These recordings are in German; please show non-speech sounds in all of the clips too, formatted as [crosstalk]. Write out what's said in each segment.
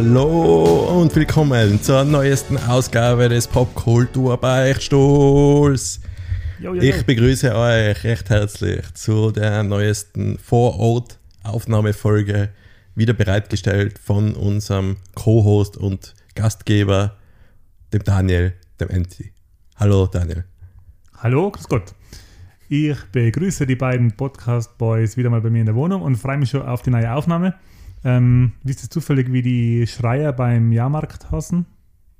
Hallo und willkommen zur neuesten Ausgabe des Popkultur-Beichtstuhls. Ich begrüße euch recht herzlich zu der neuesten Vorort-Aufnahmefolge, wieder bereitgestellt von unserem Co-Host und Gastgeber, dem Daniel, dem Enti. Hallo Daniel. Hallo, grüß Gott. Ich begrüße die beiden Podcast-Boys wieder mal bei mir in der Wohnung und freue mich schon auf die neue Aufnahme. Ähm, wisst ihr zufällig, wie die Schreier beim Jahrmarkt heißen?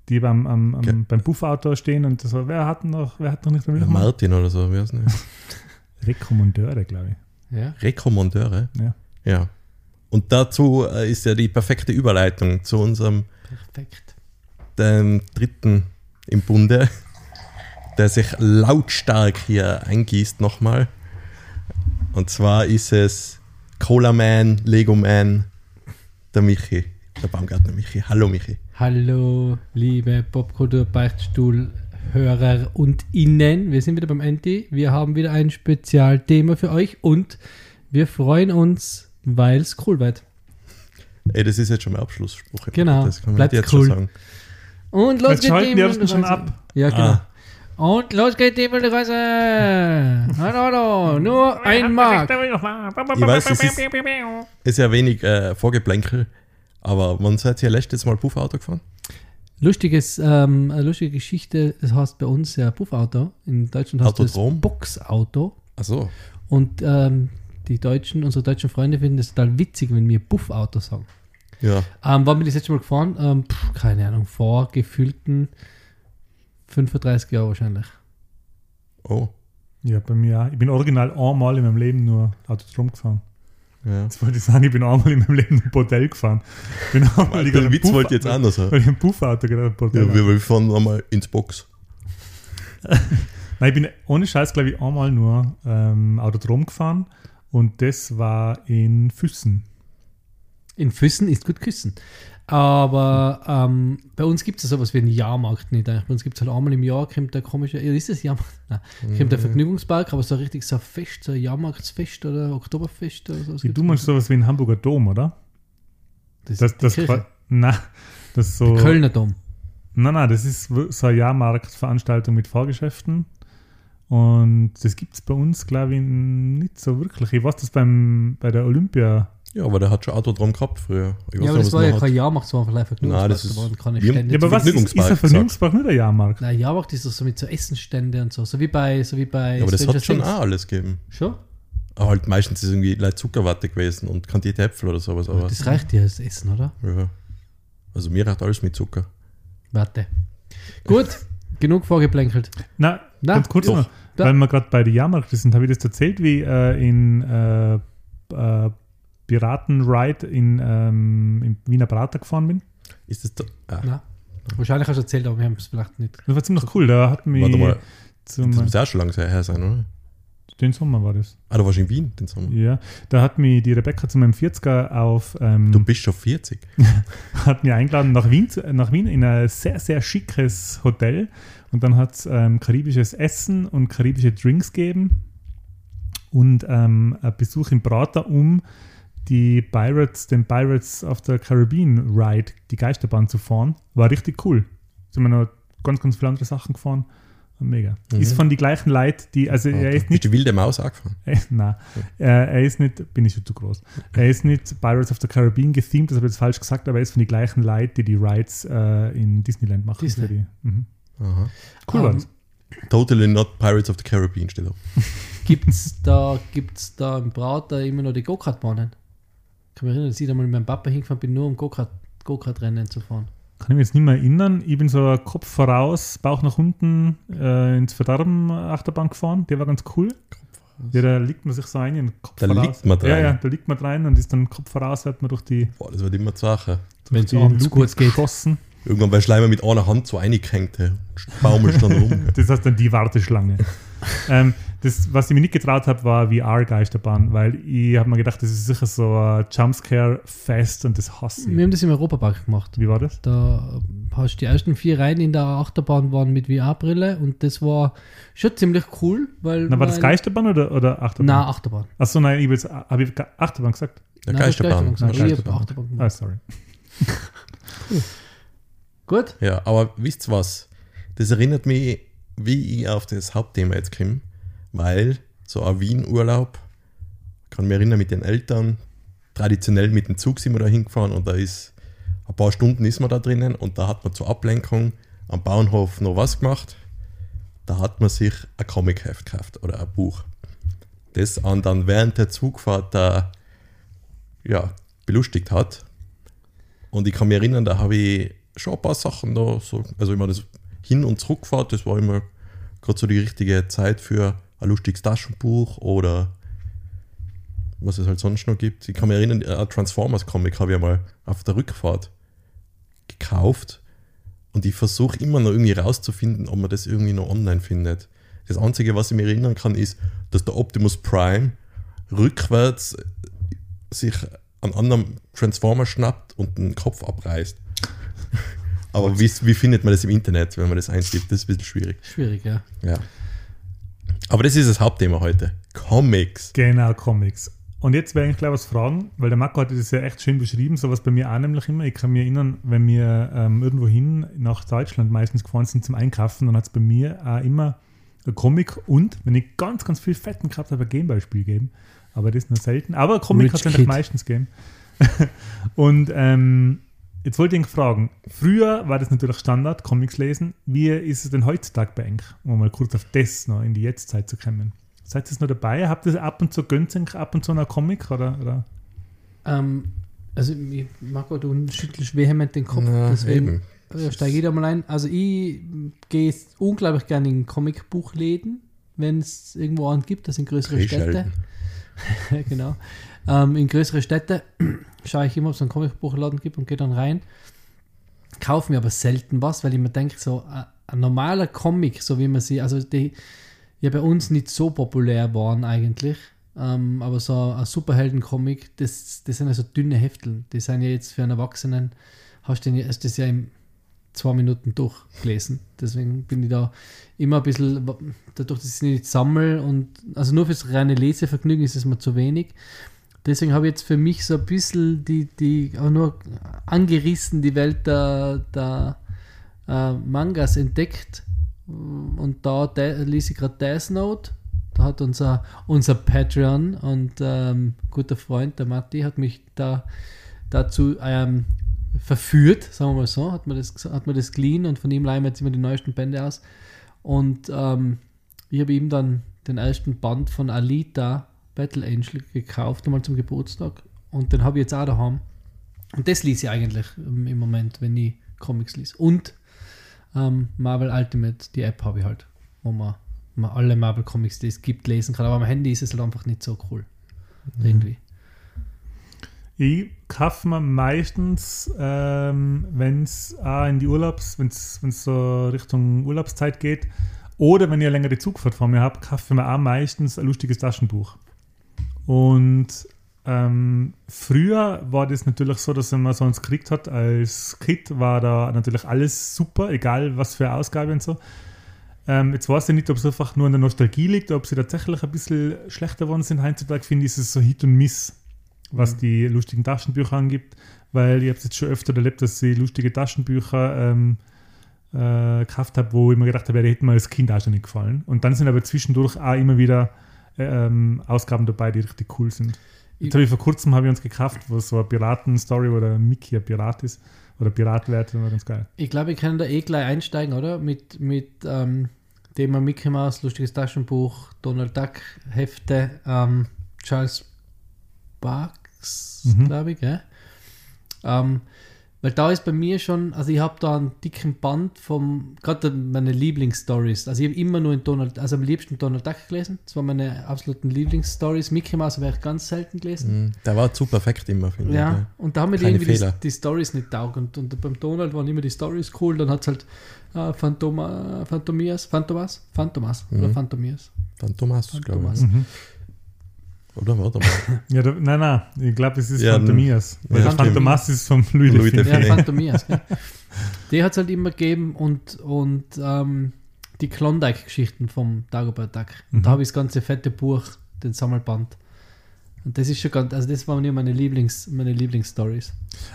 Die beim, am, am, Okay. beim Buffauto stehen und so, wer hat noch, wer hat noch nicht damit gemacht? Martin oder so, wie heißt nicht? [laughs] Rekommandeure, glaube Ja. Rekommandeure. ich. Ja. Ja. Und dazu äh, ist ja die perfekte Überleitung zu unserem Perfekt. dem dritten im Bunde, [laughs] der sich lautstark hier eingießt nochmal. Und zwar ist es Cola Man, Lego Man, der Michi, der Baumgartner Michi. Hallo Michi. Hallo, liebe Popkultur-Beichtstuhl-Hörer und Innen. Wir sind wieder beim Enti. Wir haben wieder ein Spezialthema für euch und wir freuen uns, weil es cool wird. Ey, das ist jetzt schon mein Abschlussspruch. Genau. Das kann man Bleibt jetzt cool. schon sagen. Und los Jetzt geht's schalten die ersten schon ab. Ja, genau. Ah. Und los geht's die wilde Reise. Hallo, hallo. Nur ein Mark. Ich weiß, es ist, ist ja wenig äh, Vorgeplänkel, aber wann seid ihr letztes Mal Puffauto gefahren? Lustiges, ähm, eine lustige Geschichte. Das heißt bei uns ja Puffauto. In Deutschland heißt das Autodrom? Boxauto. Achso. Und ähm, die Deutschen, unsere deutschen Freunde finden es total witzig, wenn wir Buffauto sagen. Ja. Ähm, wann bin ich das letzte Mal gefahren? Ähm, pff, keine Ahnung, vor gefühlten 35 Jahren wahrscheinlich. Oh. ja, bei mir auch. Ich bin original einmal in meinem Leben nur Autostrom gefahren. Ja. Jetzt wollte ich sagen, ich bin einmal in meinem Leben ein Bordell gefahren. Bin einmal Den gerade Witz Puff- wollte ich jetzt anders haben. Weil ich ein Puffauto gerade ein Bordell Ja, wir, wir fahren nochmal ins Box. [laughs] Nein, ich bin ohne Scheiß, glaube ich, einmal nur ähm, Autodrom gefahren und das war in Füssen. In Füssen ist gut küssen. Aber ähm, bei uns gibt es ja sowas wie einen Jahrmarkt nicht. Eigentlich. Bei uns gibt es halt einmal im Jahr, kommt der komische, ja, ist das Jahrmarkt? [laughs] Nein, kommt Mhm. der Vergnügungspark, aber so richtig so ein Fest, so ein Jahrmarktsfest oder Oktoberfest oder so. Wie du meinst sowas wie ein Hamburger Dom, oder? das, Das, ist das, qua- na, das ist so. Der Kölner Dom. Nein, nein, das ist so eine Jahrmarktveranstaltung mit Fahrgeschäften. Und das gibt es bei uns, glaube ich, nicht so wirklich. Ich weiß das beim, bei der Olympia. Ja, aber der hat schon Autodrom gehabt früher. Ich weiß Ja, aber das was war er ja hat. kein Jahrmarkt, das war vielleicht ein Vergnügungspark. das ist- da waren keine Stände Ja, aber was ist, ist Vergnügungspark ein Vergnügungspark nicht ein Jahrmarkt? Nein, Jahrmarkt ist doch so mit so Essensstände und so. So wie bei, so wie bei Ja, aber das Stranger hat schon Things. auch alles gegeben. Schon? Aber halt meistens ist irgendwie like Zuckerwatte gewesen und kandierte Äpfel oder sowas. Aber Das reicht dir als Essen, oder? ja. Also mir reicht alles mit Zucker. Warte. Gut, [laughs] genug vorgeplänkelt. Na, Na, ganz kurz noch, weil wir gerade bei den Jahrmarkt sind, habe ich das erzählt, wie äh, in äh, äh, Piratenride in, ähm, im Wiener Prater gefahren bin. Ist das da? Ah, wahrscheinlich hast du erzählt, aber wir haben es vielleicht nicht. Das war ziemlich cool. Da hat mich warte mal, zum, das muss auch schon lange her sein, oder? den Sommer war das. Ah, du warst in Wien den Sommer. Ja, da hat mich die Rebecca zu meinem 40er auf ähm, Du bist schon 40. [laughs] hat mich eingeladen nach Wien, zu- nach Wien in ein sehr, sehr schickes Hotel. Und dann hat es ähm, karibisches Essen und karibische Drinks gegeben. Und ähm, ein Besuch im Prater, um die Pirates, den Pirates of the Caribbean Ride, die Geisterbahn zu fahren. War richtig cool. Sind wir noch ganz, ganz viele andere Sachen gefahren. Mega. Mhm. Ist von die gleichen Leuten, die, also er ist Bist nicht du wilde Maus angefahren? äh, Nein, äh, er ist nicht, bin ich schon zu groß. Er ist nicht Pirates of the Caribbean gethemed, das habe ich jetzt falsch gesagt, aber er ist von den gleichen Leuten, die die Rides äh, in Disneyland machen. Disney. Für die. Mhm. Aha. Cool war Ähm, das. Totally not Pirates of the Caribbean steht da. [laughs] Gibt's da, gibt's da im Prater immer noch die Go-Kart-Bahnen? Ich kann mich erinnern, dass ich da mal mit meinem Papa hingefahren bin, nur um Go-Kart- Go-Kart-Rennen zu fahren. Kann ich mich jetzt nicht mehr erinnern. Ich bin so Kopf voraus, Bauch nach unten äh, ins Verderben Achterbahn gefahren. Der war ganz cool. Ja, da liegt man sich so ein in den Kopf Da voraus. liegt man Ja, rein. ja, da liegt man rein und ist dann Kopf voraus, wird man durch die, Boah, das wird immer die Sache. Wenn's die abends gut geht. geschossen. Irgendwann bei Schleimer mit einer Hand so eingehängt und baumelst dann rum. [laughs] Das heißt dann die Warteschlange. [laughs] ähm, das, was ich mir nicht getraut habe, war VR-Geisterbahn, weil ich habe mir gedacht, das ist sicher so ein Jumpscare-Fest und das hasse ich. Wir haben das im Europapark gemacht. Wie war das? Da hast du die ersten vier Reihen in der Achterbahn waren mit VR-Brille und das war schon ziemlich cool, weil. Na, war das Geisterbahn oder, oder Achterbahn? Nein, Achterbahn. Achso, nein, ich habe ich Achterbahn gesagt. Der Nein, Geisterbahn. gesagt. Nein, Geisterbahn. Achterbahn Ah, gemacht. sorry. [laughs] Gut. Ja, aber wisst ihr was? Das erinnert mich, wie ich auf das Hauptthema jetzt komme, weil so ein Wien-Urlaub, kann mich erinnern mit den Eltern, traditionell mit dem Zug sind wir da hingefahren und da ist, ein paar Stunden ist man da drinnen und da hat man zur Ablenkung am Bauernhof noch was gemacht. Da hat man sich ein Comicheft gekauft oder ein Buch. Das an dann während der Zugfahrt da, ja, belustigt hat. Und ich kann mich erinnern, da habe ich schon ein paar Sachen da, so, also immer das Hin- und Zurückfahrt, das war immer gerade so die richtige Zeit für ein lustiges Taschenbuch oder was es halt sonst noch gibt. Ich kann mich erinnern, ein Transformers-Comic habe ich einmal auf der Rückfahrt gekauft und ich versuche immer noch irgendwie rauszufinden, ob man das irgendwie noch online findet. Das Einzige, was ich mir erinnern kann, ist, dass der Optimus Prime rückwärts sich einen anderen Transformer schnappt und den Kopf abreißt. [laughs] Aber wie, wie findet man das im Internet, wenn man das eingibt? Das ist ein bisschen schwierig. Schwierig, ja. Ja. Aber das ist das Hauptthema heute. Comics. Genau, Comics. Und jetzt werde ich gleich was fragen, weil der Marco hat das ja echt schön beschrieben, sowas bei mir auch nämlich immer. Ich kann mich erinnern, wenn wir ähm, irgendwo hin nach Deutschland meistens gefahren sind zum Einkaufen, dann hat es bei mir auch immer ein Comic und, wenn ich ganz, ganz viel Fetten gehabt habe, ein Gameboy-Spiel gegeben. Aber das nur selten. Aber ein Comic hat es meistens gegeben. [laughs] und ähm, jetzt wollte ich ihn fragen, früher war das natürlich Standard, Comics lesen. Wie ist es denn heutzutage bei euch? Um mal kurz auf das noch in die Jetztzeit zu kommen. Seid ihr noch dabei? Habt ihr ab und zu gönnt ihr ab und zu einen Comic? Oder, oder? Ähm, also, ich, Marco, du schüttelst vehement den Kopf, Na, deswegen eben. äh, steige ich da mal ein. Also, ich gehe unglaublich gerne in Comicbuchläden, wenn es irgendwo einen gibt, das sind größere. Städte. [laughs] genau. Ähm, in größere Städte [clears throat] schaue ich immer, ob es einen Comicbuchladen gibt und gehe dann rein. Kaufe mir aber selten was, weil ich mir denke, so ein, ein normaler Comic, so wie man sie, also die ja bei uns nicht so populär waren eigentlich, ähm, aber so ein Superhelden-Comic, das, das sind so dünne Hefteln. Die sind ja jetzt für einen Erwachsenen, hast du das ja in zwei Minuten durchgelesen. Deswegen bin ich da immer ein bisschen, dadurch, dass ich nicht sammle und also nur fürs reine Lesevergnügen ist es mir zu wenig. Deswegen habe ich jetzt für mich so ein bisschen die, die auch nur angerissen die Welt der, der äh, Mangas entdeckt. Und da de, ließ ich gerade Death Note. Da hat unser, unser Patreon und ähm, guter Freund, der Matti, hat mich da dazu ähm, verführt, sagen wir mal so, hat mir das, hat mir das geliehen und von ihm leihen wir jetzt immer die neuesten Bände aus. Und ähm, ich habe ihm dann den ersten Band von Alita Battle Angel gekauft, einmal zum Geburtstag. Und den habe ich jetzt auch daheim. Und das lese ich eigentlich im Moment, wenn ich Comics lese. Und ähm, Marvel Ultimate, die App habe ich halt, wo man, man alle Marvel Comics, die es gibt, lesen kann. Aber am Handy ist es halt einfach nicht so cool. Irgendwie. Ich kaufe mir meistens, ähm, wenn es in die Urlaubs, wenn es so Richtung Urlaubszeit geht, oder wenn ich eine längere Zugfahrt vor mir habe, kaufe ich mir auch meistens ein lustiges Taschenbuch. Und ähm, früher war das natürlich so, dass wenn man so eins gekriegt hat, als Kind war da natürlich alles super, egal was für Ausgabe und so. Ähm, jetzt weiß ich nicht, ob es einfach nur an der Nostalgie liegt, ob sie tatsächlich ein bisschen schlechter geworden sind. Heutzutage finde ich, ist es so Hit und Miss, was die lustigen Taschenbücher angibt, weil ich habe es jetzt schon öfter erlebt, dass ich lustige Taschenbücher ähm, äh, gekauft habe, wo ich mir gedacht habe, die hätten mir als Kind auch schon nicht gefallen. Und dann sind aber zwischendurch auch immer wieder ähm, Ausgaben dabei, die richtig cool sind. Jetzt habe ich vor kurzem habe ich uns gekauft, wo so eine Piraten-Story, wo der Mickey ein Pirat ist oder Pirat wird, das war ganz geil. Ich glaube, wir können da eh gleich einsteigen, oder? Mit, mit ähm, Thema Mickey Mouse, lustiges Taschenbuch, Donald Duck, Hefte, ähm, Charles Barks, Mhm. glaube ich, gell? Ähm, weil da ist bei mir schon, also ich habe da einen dicken Band vom, gerade meine Lieblingsstories. Also ich habe immer nur in Donald, also am liebsten Donald Duck gelesen. Das waren meine absoluten Lieblingsstories. Mickey Mouse habe ich ganz selten gelesen. Mhm. Der war zu perfekt immer, finde Ja, ich. ne? und da haben mir Keine irgendwie die, Fehler. die Stories nicht taugt. Und, und beim Donald waren immer die Stories cool. Dann hat es halt äh, Phantoma, Phantomias, Phantomas, Phantomas oder Mhm. Phantomias. Phantomas, glaube ich. Mhm. Oder warte mal. [laughs] Ja, da, nein, nein, ich glaube, es ist Ja, Phantomias. Weil ja, der Phantomas ist vom Louis, Louis de de Funès. Ja. Phantomias. gell. Die hat es halt immer gegeben und, und ähm, die Klondike-Geschichten vom Dagobert Duck. Und Mhm. da habe ich das ganze fette Buch, den Sammelband, Und das ist schon ganz, also das waren ja meine Lieblings, meine Lieblingsstories.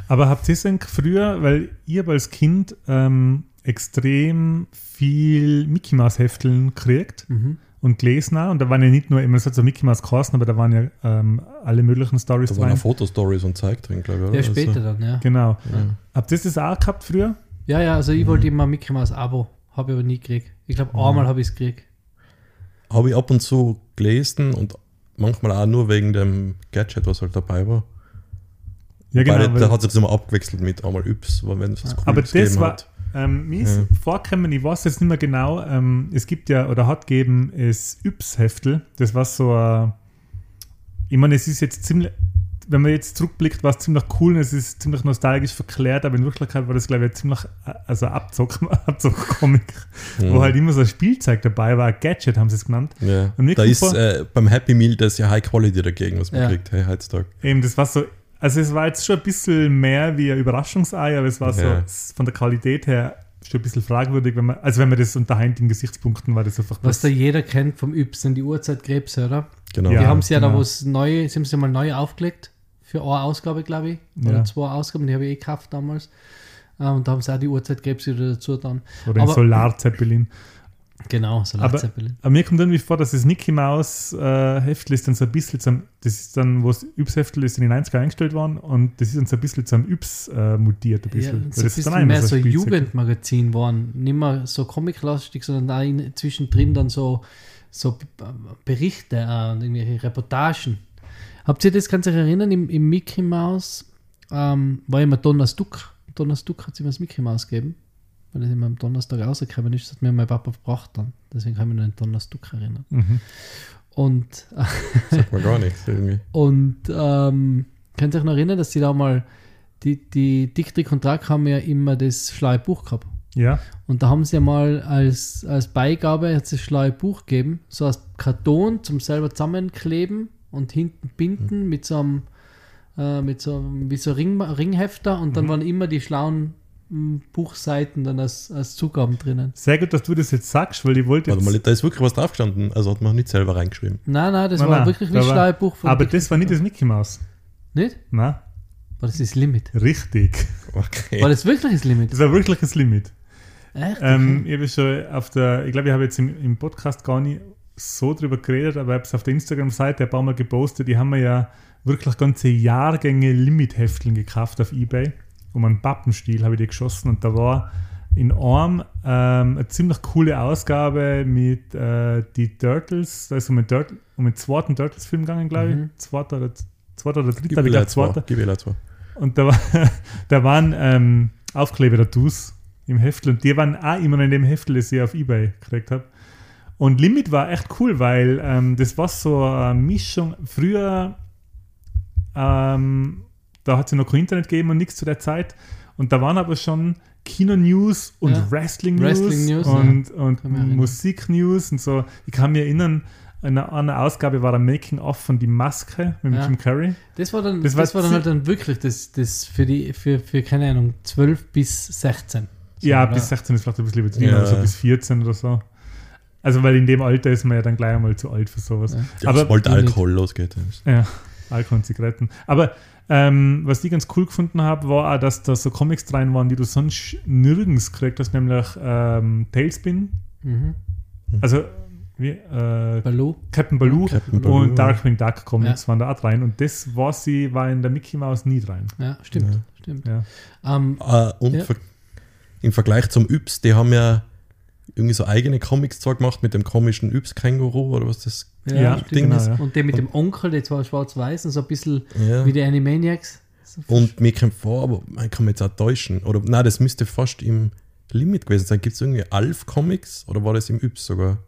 Aber habt ihr es denn früher, weil ich hab als Kind ähm, extrem viel Mickey Mouse Hefteln gekriegt Mhm. Und gelesen auch. Und da waren ja nicht nur, immer es hat so Mickey Mouse geheißen, aber da waren ja ähm, alle möglichen Stories Da waren drin. auch Fotostories und Zeug drin, glaube ich, oder? Ja, später Also, dann, ja. Genau. ja. Habt ihr das auch gehabt früher? Ja, ja, also ich wollte immer Mickey Mouse Abo, habe ich aber nie gekriegt. Ich glaube, einmal habe ich es gekriegt. Habe ich ab und zu gelesen und manchmal auch nur wegen dem Gadget, was halt dabei war. Ja, genau. Weil weil- da hat es immer abgewechselt mit einmal Yps, wenn es was Cooles aber das gegeben war, hat. Ähm, mir ist Ja. vorgekommen, ich weiß jetzt nicht mehr genau, ähm, es gibt ja, oder hat gegeben, das Yps-Heftel, das war so ein, ich meine, es ist jetzt ziemlich, wenn man jetzt zurückblickt, war es ziemlich cool und es ist ziemlich nostalgisch verklärt, aber in Wirklichkeit war das, glaube ich, ziemlich, also Abzock, [laughs] Abzock-Comic, wo halt immer so ein Spielzeug dabei war, Gadget haben sie es genannt. Ja. Da ist äh, beim Happy Meal das ja High Quality dagegen, was man kriegt, hey, heutzutage. Eben, das war so, also es war jetzt schon ein bisschen mehr wie ein Überraschungsei, aber es war so Ja. s- von der Qualität her schon ein bisschen fragwürdig, wenn man, also wenn man das unter heutigen Gesichtspunkten war, das einfach Was da jeder kennt vom Yps, sind die Uhrzeitkrebse, oder? Genau. die Ja, haben sie ja da, genau. wo es neu, sie haben sie mal neu aufgelegt, für eine Ausgabe, glaube ich. Oder Ja. zwei Ausgaben, die habe ich eh gekauft damals. Ähm, Und da haben sie auch die Uhrzeitkrebse wieder dazu dann. oder aber- Solarzeppelin. Genau, Aber, Solarzeppelin. aber mir kommt irgendwie vor, dass das Mickey Mouse äh, Heftel ist dann so ein bisschen zum, das ist dann, wo das Yps-Heftel ist in den 90er eingestellt worden und das ist dann so ein bisschen zum Yps äh, mutiert ein Ja, bisschen. so Weil ein das ist dann mehr so ein Spielzeug. Jugendmagazin waren. Nicht mehr so comiclastig, sondern auch in, zwischendrin dann so, so Berichte äh, und irgendwelche Reportagen. Habt ihr das, kannst euch erinnern, im, im Mickey Mouse ähm, war immer Donner's Duck. Donner's Duck hat es immer das Mickey Mouse gegeben, weil das immer am Donnerstag rausgekommen ist. Das hat mir mein Papa gebracht dann. Deswegen kann ich mich noch an Donner's Duck erinnern. Mhm. Und [laughs] Sagt man gar nichts irgendwie. Und ähm, könnt ihr euch noch erinnern, dass die da mal, die, die Dick, und Track haben ja immer das schlaue Buch gehabt. Ja, Und da haben sie ja mal als, als Beigabe hat es das schlaue Buch gegeben, so aus Karton zum selber zusammenkleben und hinten binden mit so einem, äh, mit so wie so Ring, Ringhefter und dann waren immer die schlauen Buchseiten dann als, als Zugaben drinnen. sehr gut, dass du das jetzt sagst, weil ich wollte Warte jetzt, mal, da ist wirklich was draufgestanden. Also hat man nicht selber reingeschrieben. Nein, nein, das Nein, war nein, wirklich das war- schlaue Buch von aber Dick das war nicht das Mickey Mouse. Nicht? Na, War das das Limit? richtig. Okay. War das wirklich das Limit? Das war wirklich das Limit. Echt? Ähm, ich habe schon auf der, ich glaube, ich habe jetzt im, im Podcast gar nicht so drüber geredet, aber ich habe es auf der Instagram-Seite ein paar Mal gepostet. Die haben mir ja wirklich ganze Jahrgänge Limit-Hefteln gekauft auf Ebay. Um einen Pappenstiel habe ich die geschossen und da war in einem ähm, eine ziemlich coole Ausgabe mit äh, die Turtles. Da ist um einen, Turtle, um einen zweiten Turtles-Film gegangen, glaube ich. Mhm. Zweiter oder, zweiter oder dritter, Gib ich glaube zwei. zweiter. Gib zwei. Und da, war, [laughs] da waren ähm, Aufkleber-Tattoos im Heftel und die waren auch immer in dem Heftel, das ich auf Ebay gekriegt habe. Und Limit war echt cool, weil ähm, das war so eine Mischung. Früher, ähm, da hat es ja noch kein Internet gegeben und nichts zu der Zeit. Und da waren aber schon Kino-News und Ja. Wrestling-News Wrestling-News, und, und mich erinnern. Musik-News und so. Ich kann mich erinnern, in einer, Ausgabe war ein Making-of von Die Maske mit Ja. Jim Carrey. Das war dann, Das das war dann halt dann wirklich das, das für die, für, für, keine Ahnung, 12 bis 16. So, Ja, oder? bis 16 ist vielleicht ein bisschen übertrieben, Ja. aber so bis 14 oder so. Also, weil in dem Alter ist man ja dann gleich einmal zu alt für sowas. Ja. Ja, Aber- sobald. Alkohol losgeht. Ja, Alkohol und Zigaretten. Aber ähm, was ich ganz cool gefunden habe, war auch, dass da so Comics rein waren, die du sonst nirgends gekriegt hast, nämlich ähm, Tailspin, Mhm. also wie, äh, Baloo. Captain Baloo Captain Baloo, und ja. Darkwing Duck Comics Ja. waren da auch rein. Und das war sie, war in der Mickey Mouse nie rein. Ja, stimmt. Ja. stimmt. Ja. Ähm, Äh, und Ja. ver im Vergleich zum Yps, die haben ja irgendwie so eigene Comics zwar gemacht mit dem komischen Yps-Känguru oder was das ja. Ding genau, ist. ja. Und der mit dem Onkel, der zwar schwarz-weiß und so ein bisschen Ja. wie die Animaniacs. Und mir kommt vor, aber man kann mich jetzt auch täuschen. Oder nein, das müsste fast im Limit gewesen sein. Gibt es irgendwie Alf-Comics oder war das im Yps sogar?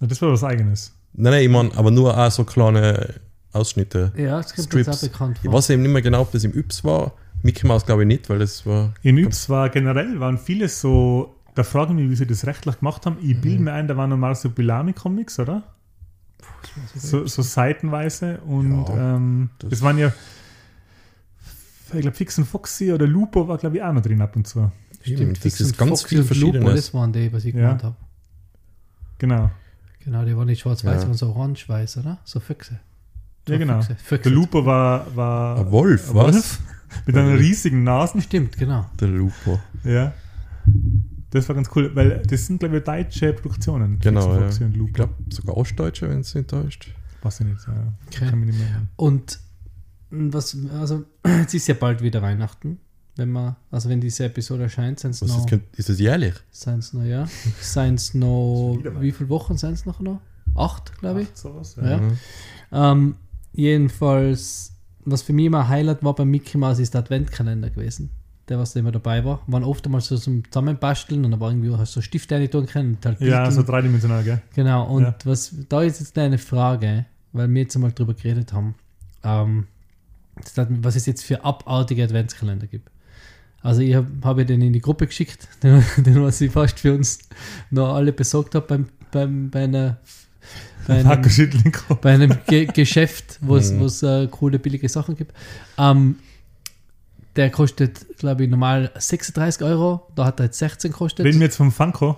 Na, Das war was Eigenes. Nein, nein, ich meine, aber nur auch so kleine Ausschnitte. ja, das kommt jetzt auch Strips. bekannt Ich vor. weiß eben nicht mehr genau, ob das im Yps war. Mickey Mouse glaube ich nicht, weil das war. In Yps war generell, waren viele so, da frage ich mich, wie sie das rechtlich gemacht haben. Ich bilde mir ein, da waren normal so Bilami-Comics, oder? So, so seitenweise und Ja, ähm, das, das- waren ja, ich glaube, Fix und Foxy oder Lupo war, glaube ich, auch noch drin ab und zu. Eben, Fix das ist und ganz Foxy viel Lupo. Das waren die, was ich Ja. gemeint habe. Genau. Genau, die waren nicht schwarz-weiß, Ja. waren so orange-weiß, oder? So Füchse. Ja, genau. Füchse. Füchse. Der Lupo war, war Ein Wolf, ein was? [laughs] mit einer riesigen Nase. Stimmt, genau. Der Lupo. Ja. Das war ganz cool, weil das sind, glaube ich, deutsche Produktionen. Genau, ja. Ich glaube sogar Ostdeutsche, wenn es nicht täuscht. Weiß ich nicht. Ja. Okay. Kann mich nicht mehr erinnern. Und was, also, [clears throat] jetzt ist ja bald wieder Weihnachten. Wenn man, also wenn diese Episode erscheint, sind es noch, ist, ist das jährlich? sind's noch, ja, [laughs] sind's noch, [laughs] Schon wieder wie viele Wochen sind es noch? noch? Acht, glaube ich. Ach, sowas, Ja. Mhm. Ähm, jedenfalls, was für mich immer ein Highlight war beim Mickey Mouse, ist der Adventkalender gewesen. Der, was da immer dabei war. Waren oft einmal so zum Zusammenbasteln und da war irgendwie hast so Stifte rein tun können. Halt Ja, so dreidimensional, gell? Genau, und Ja. was da ist jetzt eine Frage, weil wir jetzt einmal drüber geredet haben, ähm, was es jetzt für abartige Adventskalender gibt. Also ich habe hab ja den in die Gruppe geschickt, [laughs] den, den was ich fast für uns noch alle besorgt habe beim, beim, bei einer bei einem, bei einem Ge Geschäft, wo es Mhm. wo es, äh, coole, billige Sachen gibt. Ähm, der kostet, glaube ich, normal 36 Euro. Da hat er jetzt 16 gekostet. Reden wir jetzt vom Funko?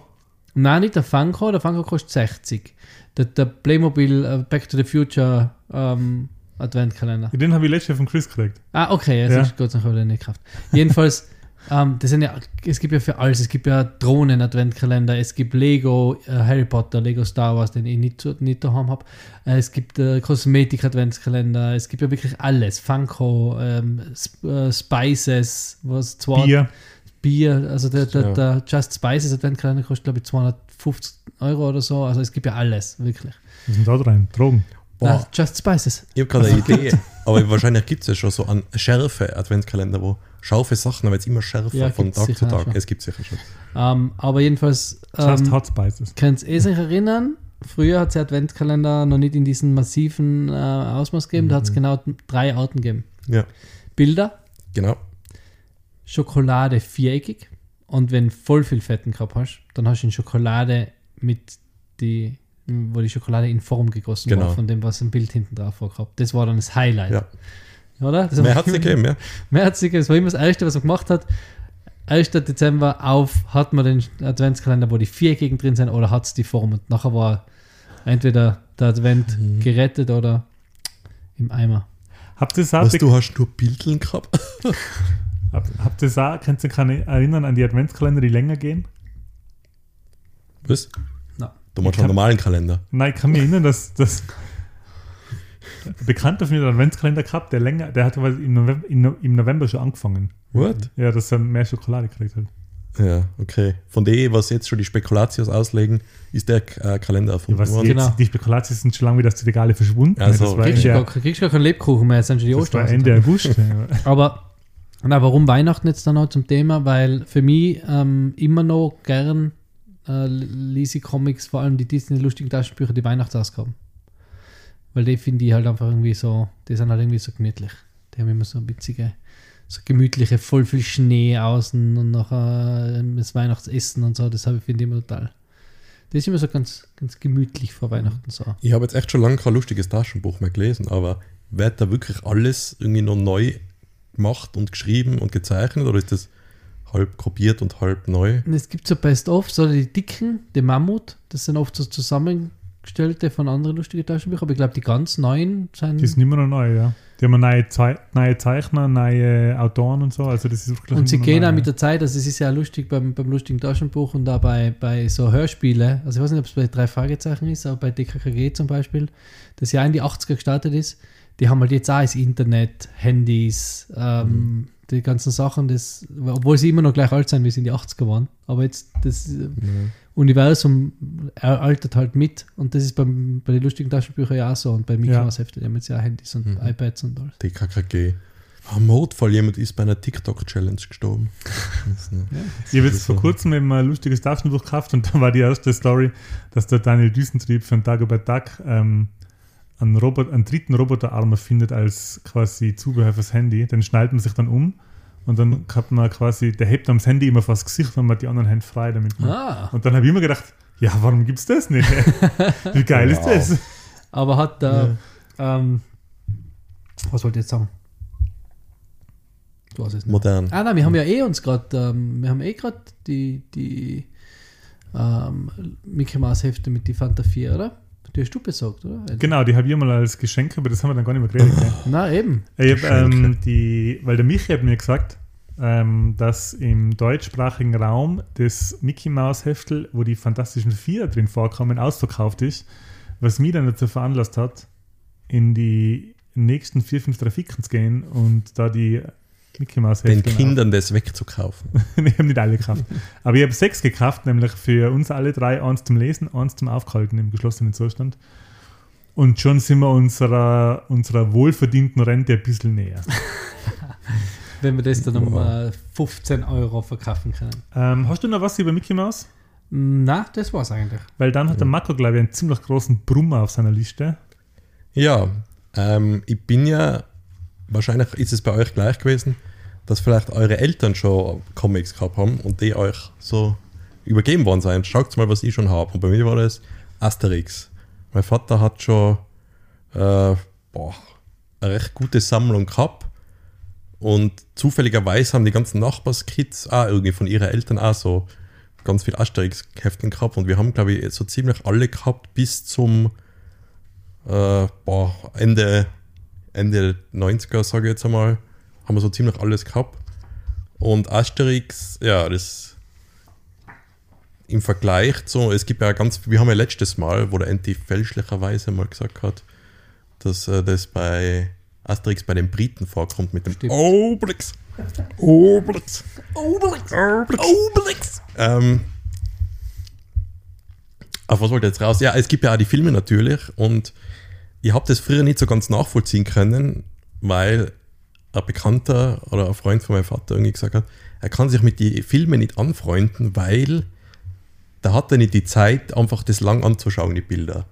Nein, nicht der Funko. Der Funko kostet 60. Der, der Playmobil äh, Back to the Future ähm, Adventkalender. Den habe ich letztes Jahr von Chris gekriegt. Ah, okay, jetzt Ja. ist Gott sei Dank nicht gekauft. Jedenfalls, ähm, das sind ja, es gibt ja für alles. Es gibt ja Drohnen-Adventkalender, es gibt Lego, äh, Harry Potter, Lego Star Wars, den ich nicht, zu- nicht daheim habe. Äh, es gibt äh, Kosmetik-Adventskalender, es gibt ja wirklich alles. Funko, ähm, Sp äh, Spices, was zwar Bier. Bier, also der, der, Ja. der Just Spices Adventkalender kostet, glaube ich, 250 Euro oder so. Also es gibt ja alles, wirklich. Was ist denn da drin? Drogen. Boah, Just Spices. ich habe gerade eine Idee. Aber wahrscheinlich gibt es ja schon so einen schärfe Adventskalender, wo scharfe Sachen, aber jetzt immer schärfer Ja, von Tag zu Tag. schon. Es gibt sicher schon. Ähm, aber jedenfalls. Just Ähm, Hot Spices. Könnt ihr sich erinnern? Früher hat es Adventkalender noch nicht in diesem massiven äh, Ausmaß gegeben. Da hat es Mhm. genau drei Arten gegeben. Ja, Bilder, genau. Schokolade viereckig und wenn voll viel Fetten gehabt hast, dann hast du in Schokolade mit die, wo die Schokolade in Form gegossen Genau. war, von dem, was ein Bild hinten drauf war gehabt. Das war dann das Highlight. Ja. Oder? Das Mehr hat es nicht gegeben, ja. Mehr hat's nicht gegeben. Das war immer das Erste, was man gemacht hat. 1. Dezember auf hat man den Adventskalender, wo die Viereckigen drin sind, oder hat es die Form. Und nachher war entweder der Advent Mhm. gerettet oder im Eimer. Habt ihr es Was, du hast nur Bildeln gehabt? [laughs] hab, habt ihr es auch, könnt ihr euch erinnern an die Adventskalender, die länger gehen? Was? Na. Du machst einen normalen Kalender. Nein, ich kann mich erinnern, dass, dass Bekannter von mir hat einen Adventskalender gehabt, der länger, der hat aber im November, im No- im November schon angefangen. What? Ja, dass er mehr Schokolade gekriegt hat. Ja, okay. Von dem, was jetzt schon die Spekulatius auslegen, ist der äh, Kalender Ja, erfunden was worden. Genau. die Spekulatius sind schon lange wieder aus den Regale verschwunden. Also, das war, Kriegst du kriegst gar keinen Lebkuchen mehr, jetzt sind schon die das war Ostern. Ende August. ja. [laughs] Aber na, warum Weihnachten jetzt dann noch zum Thema? Weil für mich ähm, immer noch gern äh, lese ich Comics, vor allem die Disney lustigen Taschenbücher, die Weihnachtsausgaben. Weil die finde ich halt einfach irgendwie so, die sind halt irgendwie so gemütlich. Die haben immer so witzige, so gemütliche, voll viel Schnee außen und nachher äh, das Weihnachtsessen und so, das habe ich finde ich immer total. Das ist immer so ganz, ganz gemütlich vor Weihnachten so. Ich habe jetzt echt schon lange kein lustiges Taschenbuch mehr gelesen, aber wird da wirklich alles irgendwie noch neu gemacht und geschrieben und gezeichnet oder ist das halb kopiert und halb neu? Und es gibt so Best-of, so die dicken, die Mammut, das sind oft so zusammengestellte von anderen lustigen Taschenbüchern, aber ich glaube, die ganz neuen sind. Die sind immer noch neu, ja. Die haben neue, Zei neue Zeichner, neue Autoren und so. Also das ist wirklich und sie gehen neu, auch mit der Zeit, also es ist ja lustig beim, beim lustigen Taschenbuch und auch bei, bei so Hörspiele, also ich weiß nicht, ob es bei drei Fragezeichen ist, aber bei DKKG zum Beispiel, das ja in die 80er gestartet ist, die haben halt jetzt auch das Internet, Handys, ähm, die ganzen Sachen, das, obwohl sie immer noch gleich alt sind, wie sie in die 80er waren, aber jetzt das äh, Universum er- altert halt mit und das ist beim, bei den lustigen Taschenbüchern ja auch so und bei Mickey Ja. Mouse Hefte, die haben jetzt ja Handys und Mhm. iPads und alles. DKKG. Am Notfall, jemand ist bei einer TikTok-Challenge gestorben. Eine- Ich habe jetzt vor kurzem eben ein lustiges Taschenbuch gekauft und da war die erste Story, dass der Daniel Düsentrieb von Dagobert Duck ähm, einen, Robot, einen dritten Roboterarm erfindet als quasi Zubehör fürs Handy. Den schnallt man sich dann um und dann hat man quasi, der hebt am Handy immer vors Gesicht und man hat die anderen Hände frei damit. Ah, Und dann habe ich immer gedacht, ja, warum gibt es das nicht? [laughs] Wie geil ist Wow. das? aber hat da, ähm, was wollte ich jetzt sagen? Du hast es nicht. Modern. Ah nein, wir haben ja eh uns gerade, ähm, wir haben eh gerade die, die ähm, Mickey Mouse Hefte mit die Fanta 4, oder? Die hast du besorgt, oder? Genau, die habe ich mal als Geschenk, aber das haben wir dann gar nicht mehr geredet. gell? [laughs] Na, eben. Ich hab, ähm, die, weil der Michi hat mir gesagt, ähm, dass im deutschsprachigen Raum das Mickey Mouse Heftel, wo die Fantastischen Vier drin vorkommen, ausverkauft ist, was mich dann dazu veranlasst hat, in die nächsten vier, fünf Trafiken zu gehen und da die Mickey Mouse Den Heftel Kindern das wegzukaufen. [laughs] ich habe nicht alle gekauft. Aber ich habe sechs gekauft, nämlich für uns alle drei, eins zum Lesen, eins zum Aufhalten im geschlossenen Zustand. Und schon sind wir unserer, unserer wohlverdienten Rente ein bisschen näher. [laughs] Wenn wir das dann um äh, 15 Euro verkaufen können. Ähm, hast du noch was über Mickey Mouse? Na, das war's eigentlich. Weil dann hat der Marco, glaube ich, einen ziemlich großen Brummer auf seiner Liste. Ja, ähm, ich bin ja, wahrscheinlich ist es bei euch gleich gewesen, dass vielleicht eure Eltern schon Comics gehabt haben und die euch so übergeben worden sind. Schaut mal, was ich schon habe. Und bei mir war das Asterix. Mein Vater hat schon äh, boah, eine recht gute Sammlung gehabt. Und zufälligerweise haben die ganzen Nachbarskids auch irgendwie von ihren Eltern auch so ganz viel Asterix-Heften gehabt. Und wir haben, glaube ich, so ziemlich alle gehabt bis zum äh, boah, Ende, Ende 90er, sage ich jetzt einmal, haben wir so ziemlich alles gehabt. Und Asterix, ja, das im Vergleich zu, es gibt ja ganz, wir haben ja letztes Mal, wo der Enti fälschlicherweise mal gesagt hat, dass äh, das bei Asterix bei den Briten vorkommt mit dem Stimmt. Obelix. Obelix. Obelix. Obelix. Ähm, auf was wollte ich jetzt raus? Ja, es gibt ja auch die Filme natürlich und ich habe das früher nicht so ganz nachvollziehen können, weil ein Bekannter oder ein Freund von meinem Vater irgendwie gesagt hat, er kann sich mit den Filmen nicht anfreunden, weil da hat er nicht die Zeit, einfach das lang anzuschauen, die Bilder.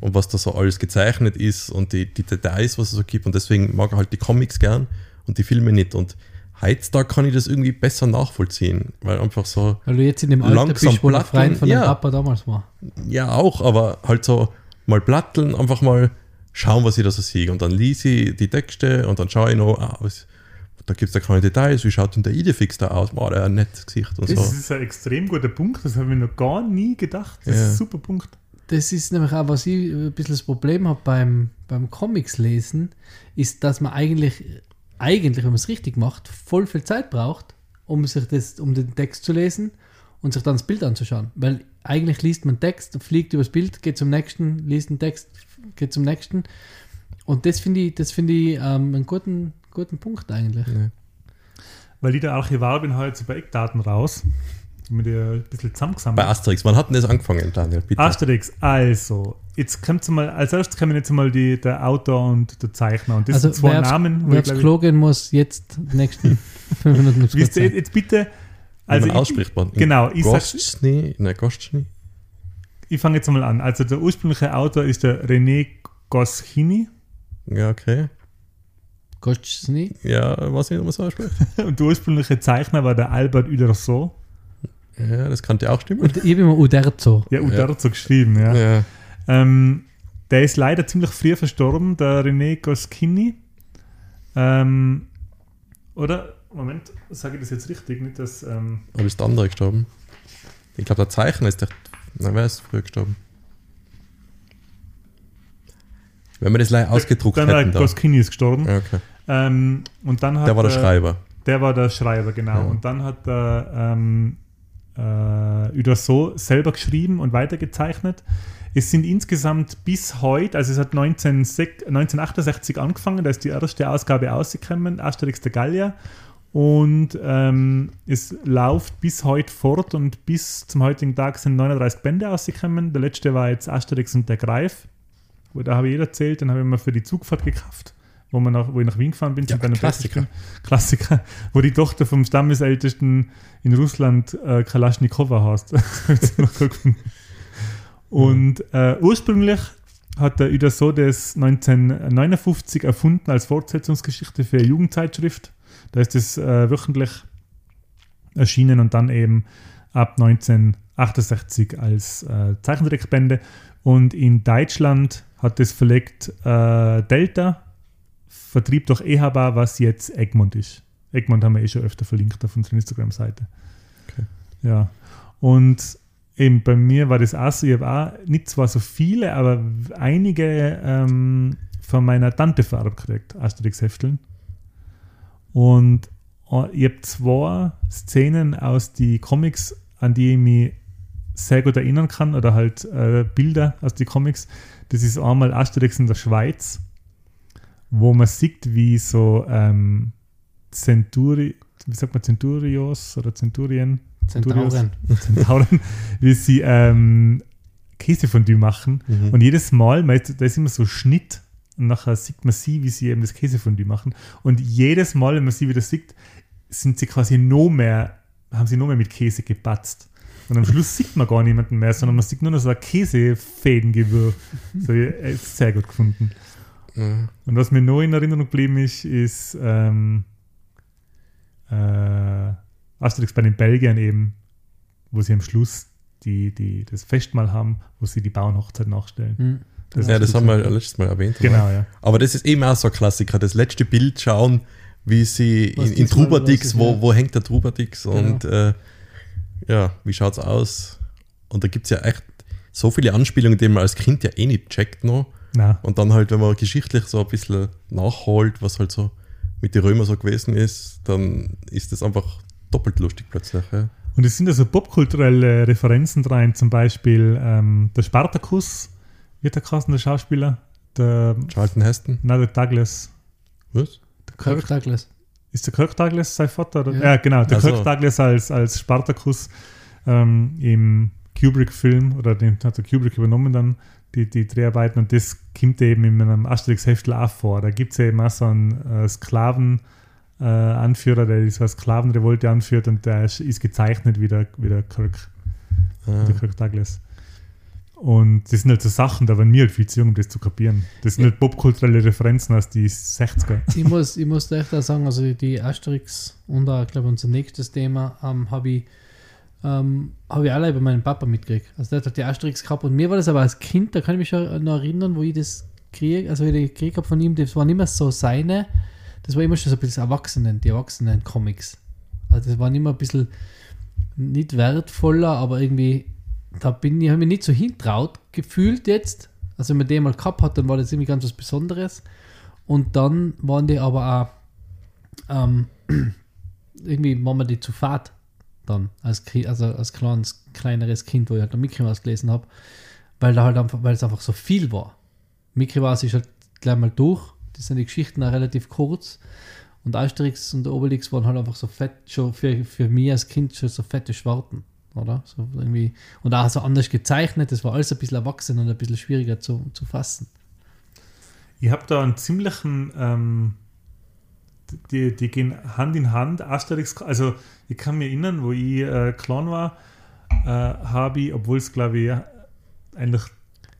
Und was da so alles gezeichnet ist und die, die Details, was es so gibt. Und deswegen mag er halt die Comics gern und die Filme nicht. Und heutzutage kann ich das irgendwie besser nachvollziehen, weil einfach so, Weil du jetzt in dem Alter Langsam bist, wo der Freund von ja. Papa damals war. ja auch, aber halt so mal platteln, einfach mal schauen, was ich da so sehe. Und dann lese ich die Texte und dann schaue ich noch, ah, was, da gibt es da keine Details, wie schaut denn der Idefix da aus? War der ein nettes Gesicht und Das so. ist ein extrem guter Punkt, das habe ich noch gar nie gedacht. Das Ja. ist ein super Punkt. Das ist nämlich auch, was ich ein bisschen das Problem habe beim, beim Comics lesen, ist, dass man eigentlich, eigentlich, wenn man es richtig macht, voll viel Zeit braucht, um sich das, um den Text zu lesen und sich dann das Bild anzuschauen. Weil eigentlich liest man Text, fliegt übers Bild, geht zum nächsten, liest den Text, geht zum nächsten. Und das finde ich, das finde ich ähm, einen guten, guten Punkt eigentlich. Weil ich der Archivar bin heute so bei Eckdaten raus. Mit dir ein bisschen Bei zusammengesammelt. Asterix, wann hat denn das angefangen, Daniel? Bitte. Asterix, also, jetzt kommt mal, als erstes kommen jetzt mal die, der Autor und der Zeichner. Und das also sind zwei Namen. wo Wer ich aufs Klo gehen muss, jetzt die nächsten [laughs] fünf Minuten ums ich, wisst ihr, jetzt bitte. Also Also man ich, ausspricht man. genau, ich Gostny, ne, Gostny. ich fange jetzt mal an. Also der ursprüngliche Autor ist der René Goscinny Ja, okay. Nicht? Ja, was ich nochmal so ausspricht. [laughs] und der ursprüngliche Zeichner war der Albert Uderzo. Ja, das könnte auch stimmen. Und ich habe immer Uderzo. Ja, Uderzo geschrieben, ja. Ja. Ähm, der ist leider ziemlich früh verstorben, der René Goscinny. Ähm, oder? Moment, sage ich das jetzt richtig? Nicht, dass. Ähm, Oder ist der andere gestorben? Ich glaube, der Zeichner ist der. Nein, wer ist früher gestorben? Wenn wir das leider ausgedruckt dann der hätten. Da. Goscinny ist gestorben. Ja, okay. Ähm, und dann hat Der war der äh, Schreiber. Der war der Schreiber, genau. Ja. Und dann hat er ähm, äh, Uderzo selber geschrieben und weitergezeichnet. Es sind insgesamt bis heute, also es hat 19, 1968 angefangen, da ist die erste Ausgabe ausgekommen, Asterix der Gallier. Und ähm, es läuft bis heute fort und bis zum heutigen Tag sind 39 Bände ausgekommen. Der letzte war jetzt Asterix und der Greif. Wo da habe ich erzählt, den habe ich mir für die Zugfahrt gekauft, wo, man nach, wo ich nach Wien gefahren bin. Ja, Klassiker. Klassiker, [laughs] wo die Tochter vom Stammesältesten in Russland äh, Kalaschnikowa heißt. [laughs] Und äh, ursprünglich hat er wieder so das 1959 erfunden als Fortsetzungsgeschichte für eine Jugendzeitschrift. Da ist es äh, wöchentlich erschienen und dann eben ab 1968 als äh, Zeichentrickbände. Und in Deutschland hat es verlegt äh, Delta, Vertrieb durch Ehaba, was jetzt Egmont ist. Egmont haben wir eh schon öfter verlinkt auf unserer Instagram-Seite. Okay. Ja. Und eben bei mir war das auch so, ich habe auch nicht zwar so viele, aber einige ähm, von meiner Tante Farbe gekriegt, Asterix-Hefteln. Und äh, ich habe zwei Szenen aus die Comics, an die ich mich sehr gut erinnern kann, oder halt äh, Bilder aus die Comics. Das ist einmal Asterix in der Schweiz, wo man sieht, wie so ähm, Centuri, wie sagt man, Centurios oder Centurien? Zentauren. [laughs] Zentauren, wie sie ähm, Käsefondue machen. Mhm. Und jedes Mal, da ist immer so Schnitt und nachher sieht man sie, wie sie eben das Käsefondue machen. Und jedes Mal, wenn man sie wieder sieht, sind sie quasi noch mehr, haben sie noch mehr mit Käse gepatzt. Und am Schluss sieht man gar niemanden mehr, sondern man sieht nur noch so ein Käsefädengewirr. So, äh, ist sehr gut gefunden. Ja. Und was mir noch in Erinnerung geblieben ist, ist ähm, äh, Asterix bei den Belgiern eben, wo sie am Schluss die, die, das Festmahl haben, wo sie die Bauernhochzeit nachstellen. Hm. ja, das haben wir letztes Mal erwähnt. Genau, ja. Aber das ist eben auch so ein Klassiker. Das letzte Bild schauen, wie sie Was in, in Trubadix, wo, ja. wo hängt der Trubadix und äh, ja, wie schaut's aus? Und da gibt es ja echt so viele Anspielungen, die man als Kind ja eh nicht checkt noch. Na, Und dann halt, wenn man geschichtlich so ein bisschen nachholt, was halt so mit den Römern so gewesen ist, dann ist das einfach doppelt lustig plötzlich. Ja. Und es sind also popkulturelle Referenzen rein, zum Beispiel ähm, der Spartacus, wird der Kassen, der Schauspieler, der, Charlton Heston, na, der Douglas, was? der Kirk Kirk, Douglas. ist der Kirk Douglas sein Vater? Oder? Ja. Ja. genau, der Ach so. Kirk Douglas als, als Spartacus ähm, im Kubrick-Film, oder den hat der Kubrick übernommen dann, die, die Dreharbeiten, und das kommt eben in einem Asterix-Heftel auch vor. Da gibt es ja eben auch so einen äh, Sklaven- äh, Anführer, der so eine Sklavenrevolte anführt und der ist, ist gezeichnet wie der, wie der Kirk Ah. der Kirk Douglas. Und das sind halt so Sachen, da waren wir halt viel zu jung, um das zu kapieren. Das sind halt popkulturelle Referenzen aus die 60er. Ich muss, ich muss echt auch sagen, also die Asterix und auch, glaube unser nächstes Thema ähm, habe ich, ähm, habe ich alle bei meinem Papa mitgekriegt. Also der hat die Asterix gehabt und mir war das aber als Kind, da kann ich mich schon noch erinnern, wo ich das krieg, also wie ich gekriegt habe von ihm, das war nicht mehr so seine, das war immer schon so ein bisschen Erwachsenen, die Erwachsenen-Comics. Also das waren immer ein bisschen nicht wertvoller, aber irgendwie, da bin ich, habe nicht so hintraut gefühlt jetzt. Also wenn man den mal gehabt hat, dann war das irgendwie ganz was Besonderes. Und dann waren die aber auch ähm, [clears throat] irgendwie waren wir die zu fad dann als also als kleines, kleineres Kind, wo ich halt noch Mickey Mouse gelesen habe, weil da halt einfach, weil es einfach so viel war. Mickey Mouse ist halt gleich mal durch, das sind die Geschichten auch relativ kurz und Asterix und Obelix waren halt einfach so fett, schon für, für mich als Kind schon so fette Schwarten, oder? So irgendwie, und auch so anders gezeichnet, das war alles ein bisschen erwachsen und ein bisschen schwieriger zu, zu fassen. Ich habe da einen ziemlichen, ähm, die, die gehen Hand in Hand, Asterix, also ich kann mich erinnern, wo ich äh, klein war, äh, habe ich, obwohl es glaube ich ja, eigentlich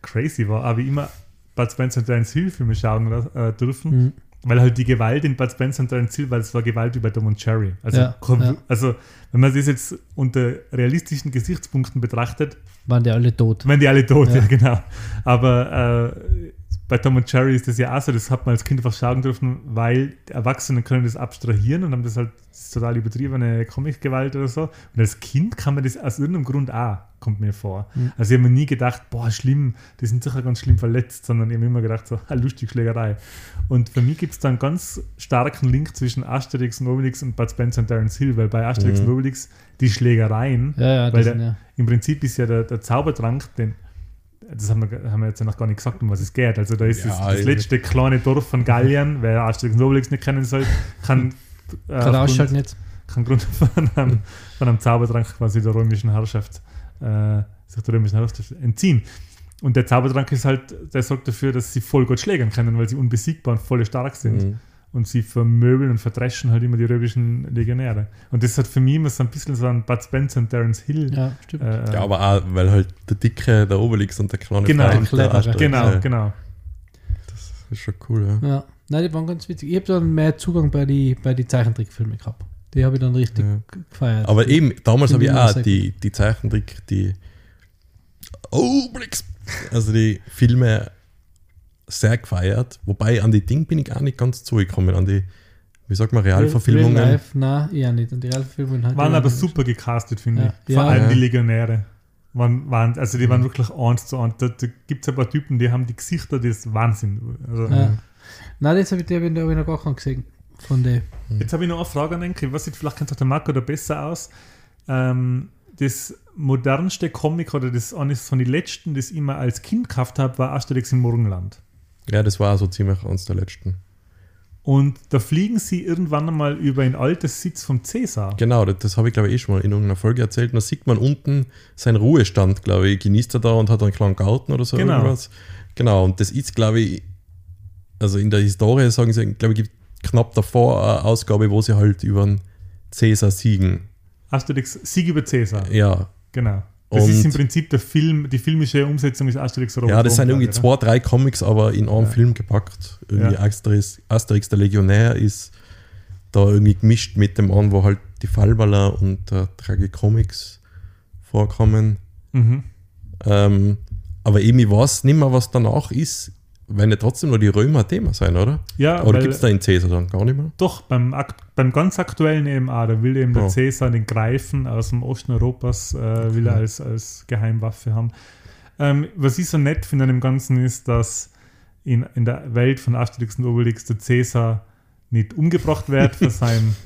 crazy war, habe ich immer Bud Spencer und Terence Hill Filme schauen äh, dürfen. Mhm. Weil halt die Gewalt in Bud Spencer und Terence Hill, weil es war Gewalt wie bei Tom und Jerry. Also, Ja, ja. also wenn man das jetzt unter realistischen Gesichtspunkten betrachtet, Waren die alle tot. wenn die alle tot, Ja. ja, genau. Aber äh, bei Tom und Jerry ist das ja auch so, das hat man als Kind einfach schauen dürfen, weil die Erwachsenen können das abstrahieren und haben das halt das total übertriebene Comic-Gewalt oder so. Und als Kind kann man das aus irgendeinem Grund auch, kommt mir vor. Mhm. Also ich habe mir nie gedacht, boah, schlimm, die sind sicher ganz schlimm verletzt, sondern ich habe immer gedacht, so, [laughs] lustig, Schlägerei. Und für mich gibt es da einen ganz starken Link zwischen Asterix und Obelix und Bud Spencer und Terence Hill, weil bei Asterix Mhm. und Obelix die Schlägereien Ja, ja, Weil der- sind ja. im Prinzip ist ja der, der Zaubertrank, den, das haben wir, haben wir jetzt ja noch gar nicht gesagt, um was es geht. Also da ist Ja, das, das letzte kleine Dorf von Gallien, wer Asterix und Obelix nicht kennen soll, kann, äh, Kann ausschalten jetzt. kann Grund [laughs] von einem, von einem Zaubertrank quasi der römischen Herrschaft, äh, sich der römischen Herrschaft entziehen. Und der Zaubertrank ist halt, der sorgt dafür, dass sie voll gut schlägern können, weil sie unbesiegbar und voll stark sind. Mhm. Und sie vermöbeln und verdreschen halt immer die römischen Legionäre. Und das hat für mich immer so ein bisschen so ein Bud Spencer und Terence Hill. Ja, stimmt. äh, Ja, aber auch, weil halt der Dicke, der Obelix und der kleine Genau, Freund, der. Asterix, Genau, ja. genau. Das ist schon cool, ja. Ja, nein, die waren ganz witzig. Ich habe dann mehr Zugang bei die, bei die Zeichentrickfilme gehabt. Die habe ich dann richtig Ja. gefeiert. Aber die, eben, damals habe ich auch die, die Zeichentrick, die Obelix, also die Filme sehr gefeiert. Wobei an die Ding bin ich auch nicht ganz zugekommen, an die, wie sagt man, Realverfilmungen. Real Life, nein, eher nicht. Und die Realverfilmungen halt Waren immer aber super gecastet, finde Ja. ich. Vor Ja. allem Ja. die Legionäre. waren, waren, also die waren wirklich eins zu eins. Da, da gibt es ein paar Typen, die haben die Gesichter, das ist Wahnsinn. Also, Ja. Nein, das habe ich, die hab ich, hab ich noch gar keinen gesehen. Von der. Jetzt habe ich noch eine Frage an Enkel. Was sieht vielleicht kennt auch der Marco da besser aus? Ähm, das modernste Comic oder das eines von den letzten, das ich mal als Kind gekauft habe, war Asterix im Morgenland. Ja, das war so ziemlich eins der letzten. Und da fliegen sie irgendwann einmal über ein altes Sitz vom Cäsar. Genau, das, das habe ich glaube ich eh schon mal in irgendeiner Folge erzählt. Und da sieht man unten seinen Ruhestand, glaube ich, genießt er da und hat einen kleinen Garten oder so. Genau. Irgendwas. Genau, und das ist, glaube ich, also in der Historie sagen sie, glaube ich, gibt knapp davor eine Ausgabe, wo sie halt über den Cäsar siegen. Asterix Sieg über Cäsar. Ja. Genau. Das Und- ist im Prinzip der Film, die filmische Umsetzung ist Asterix Robert Ja, das sind irgendwie zwei, drei Comics, aber in einen Ja. Film gepackt. Irgendwie Ja. Asterix, Asterix der Legionär ist da irgendwie gemischt mit dem an, wo halt die Fallballer und äh, Tragicomics vorkommen. Mhm. Ähm, aber eben, ich weiß nicht mehr, was danach ist, wenn ja trotzdem noch die Römer Thema sein, oder? Ja, oder gibt es da in Cäsar dann gar nicht mehr? Doch, beim, beim ganz aktuellen auch, da will eben der Oh. Cäsar den Greifen aus dem Osten Europas, äh, will er als, als Geheimwaffe haben. Ähm, was ich so nett finde an dem Ganzen ist, dass in, in der Welt von Asterix und Obelix der Cäsar nicht umgebracht wird für [laughs] seinen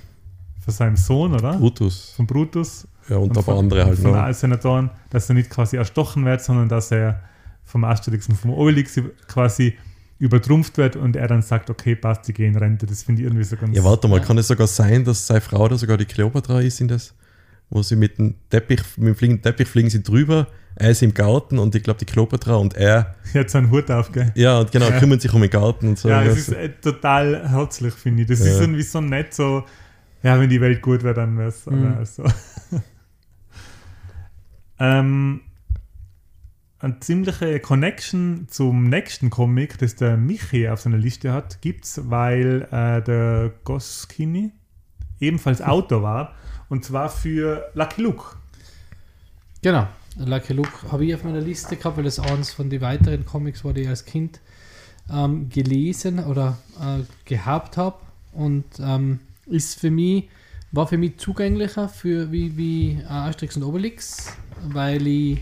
für seinen Sohn, oder? Brutus. Von Brutus. Ja, und, ein paar andere halt von allen Senatoren, dass er nicht quasi erstochen wird, sondern dass er vom Asterix und vom Obelix quasi übertrumpft wird und er dann sagt, okay, passt, ich gehe in Rente. Das finde ich irgendwie so ganz... Ja, warte mal, Ja. kann es sogar sein, dass seine Frau da sogar die Kleopatra ist in das, wo sie mit dem Teppich, mit dem fliegenden Teppich fliegen sie drüber, er ist im Garten und ich glaube die Kleopatra und er, [laughs] hat seinen Hut auf, gell? ja, und genau, Ja. kümmern sich um den Garten und so. Ja, es ist äh, total herzlich, finde ich. Das Ja. ist irgendwie so nett, so, ja, wenn die Welt gut wäre, dann wäre es Mhm. so. [laughs] ähm, eine ziemliche Connection zum nächsten Comic, das der Michi auf seiner Liste hat, gibt es, weil äh, der Goskini ebenfalls Autor war. Und zwar für Lucky Luke. Genau. Lucky Luke habe ich auf meiner Liste gehabt, weil das eins von den weiteren Comics war, die ich als Kind ähm, gelesen oder äh, gehabt habe. Und ähm, ist für mich, war für mich zugänglicher für wie, wie äh, Asterix und Obelix, weil ich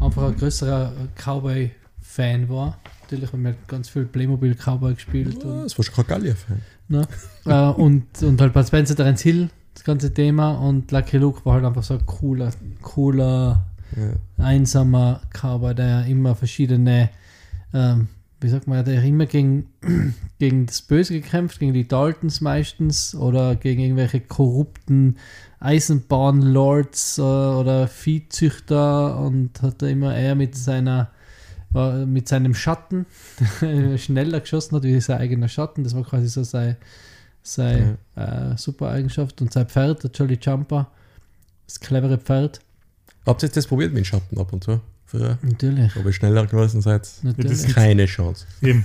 einfach ein größerer Cowboy-Fan war. Natürlich haben wir ganz viel Playmobil Cowboy gespielt. Ja, das war schon kein Gallier-Fan. ne? äh, und, und halt Bud Spencer, Terence Hill, das ganze Thema. Und Lucky Luke war halt einfach so ein cooler, cooler Ja. einsamer Cowboy, der immer verschiedene, ähm, wie sagt man, der immer gegen, [clears throat] gegen das Böse gekämpft, gegen die Daltons meistens oder gegen irgendwelche korrupten Eisenbahnlords äh, oder Viehzüchter und hat da immer eher mit seiner war mit seinem Schatten [laughs] schneller geschossen hat wie sein eigener Schatten. Das war quasi so sein, sein äh, super Eigenschaft und sein Pferd, der Jolly Jumper, das clevere Pferd. Habt ihr jetzt das probiert mit dem Schatten ab und zu? Früher? Natürlich. Ob ihr schneller gewesen seid? Natürlich. das- Keine Chance. Eben.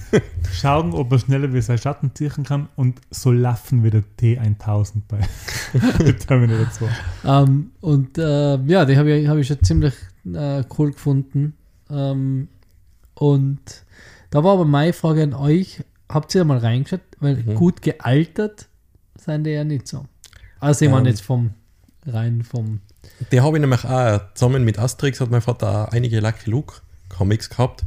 Schauen, ob er schneller wie sein Schatten ziehen kann und so laufen wie der T1000 bei [laughs] Terminator 2. Ähm, und äh, ja, die habe ich, hab ich schon ziemlich äh, cool gefunden. Ähm, und da war aber meine Frage an euch: Habt ihr da mal reingeschaut? Weil Mhm. gut gealtert sind die ja nicht so. Also, ich meine Ähm. jetzt vom rein vom. Die habe ich nämlich auch, zusammen mit Asterix hat mein Vater auch einige Lucky Luke Comics gehabt.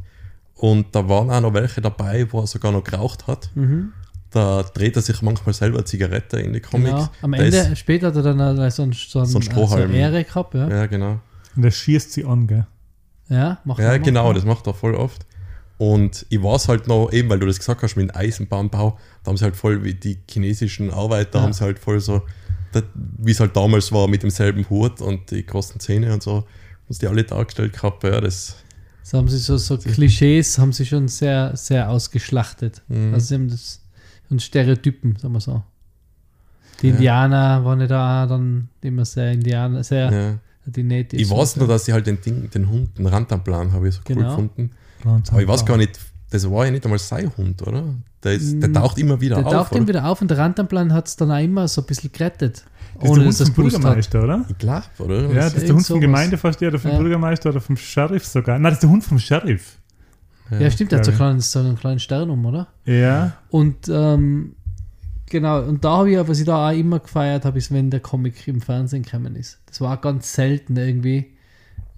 Und da waren auch noch welche dabei, wo er sogar noch geraucht hat. Mhm. Da dreht er sich manchmal selber eine Zigarette in die Comics. Genau. Am Da Ende, später hat er dann so ein, so ein, So ein äh, Strohhalm. so Ehre gehabt. Ja, ja. ja, genau. Und er schießt sie an, gell? macht Ja, er noch. genau, das macht er voll oft. Und ich weiß halt noch, eben weil du das gesagt hast mit dem Eisenbahnbau, da haben sie halt voll wie die chinesischen Arbeiter, Ja. haben sie halt voll so, wie es halt damals war mit demselben Hut und die großen Zähne und so, haben sie die alle dargestellt gehabt. Ja, das, So haben sie so, so Klischees haben sie schon sehr, sehr ausgeschlachtet. Mhm. Also sie haben das und Stereotypen, sagen wir so. Die Ja. Indianer waren ja da dann immer sehr Indianer, sehr ja. die Natives. Ich weiß nur, dass sie halt den Ding, den Hund, den Rantanplan habe ich so cool Genau. gefunden. Aber ich weiß gar nicht, das war ja nicht einmal sein Hund, oder? Der, ist, der Mm, taucht immer wieder Der auf. taucht oder? ihm wieder auf und der Rantanplan hat es dann auch immer so ein bisschen gerettet. Das ist ohne der Hund dass vom gewusst hat. Bürgermeister, oder? Ich glaube, oder? Ja, das Das- ist der Hund vom. Gemeindevorsteher oder vom Ja. Bürgermeister oder vom Sheriff sogar. Nein, das ist der Hund vom Sheriff. Ja, stimmt, der hat so, Ja. einen kleinen, so einen kleinen Stern um, oder? Ja. Und ähm, genau, und da habe ich, was ich da auch immer gefeiert habe, ist, wenn der Comic im Fernsehen gekommen ist. Das war auch ganz selten irgendwie.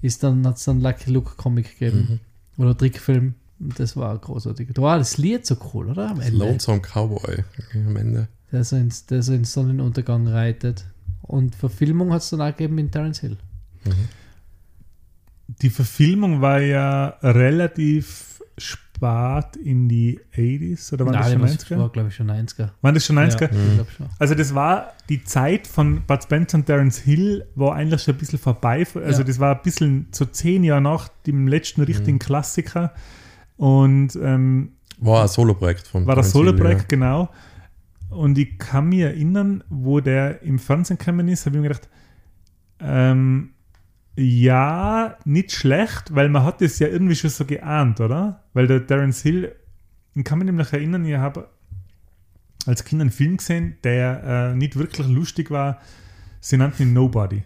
ist dann, hat es dann Lucky Luke Comic gegeben. Oder Trickfilm. Das war großartig. Da war das Lied so cool, oder? Am Ende. Lonesome Cowboy am Ende. Der so ins, der so ins Sonnenuntergang reitet. Und Verfilmung hat es dann auch gegeben in Terence Hill. Die Verfilmung war ja relativ spät in die 80s oder waren das Nein, schon das 90er? war, glaube ich, schon 90er. Waren das schon 90er? Ja, ich glaube schon. Also das war die Zeit von Bud Spencer und Terence Hill war eigentlich schon ein bisschen vorbei. Also Ja. das war ein bisschen so zehn Jahre nach dem letzten richtigen Klassiker. Und ähm, War ein Solo-Projekt von war das Solo-Projekt, genau. Und ich kann mich erinnern, wo der im Fernsehen gekommen ist, habe ich mir gedacht, ähm, ja, nicht schlecht, weil man hat das ja irgendwie schon so geahnt, oder? Weil der Terence Hill, ich kann mich nämlich erinnern, ich habe als Kind einen Film gesehen, der äh, nicht wirklich lustig war. Sie nannten ihn Nobody.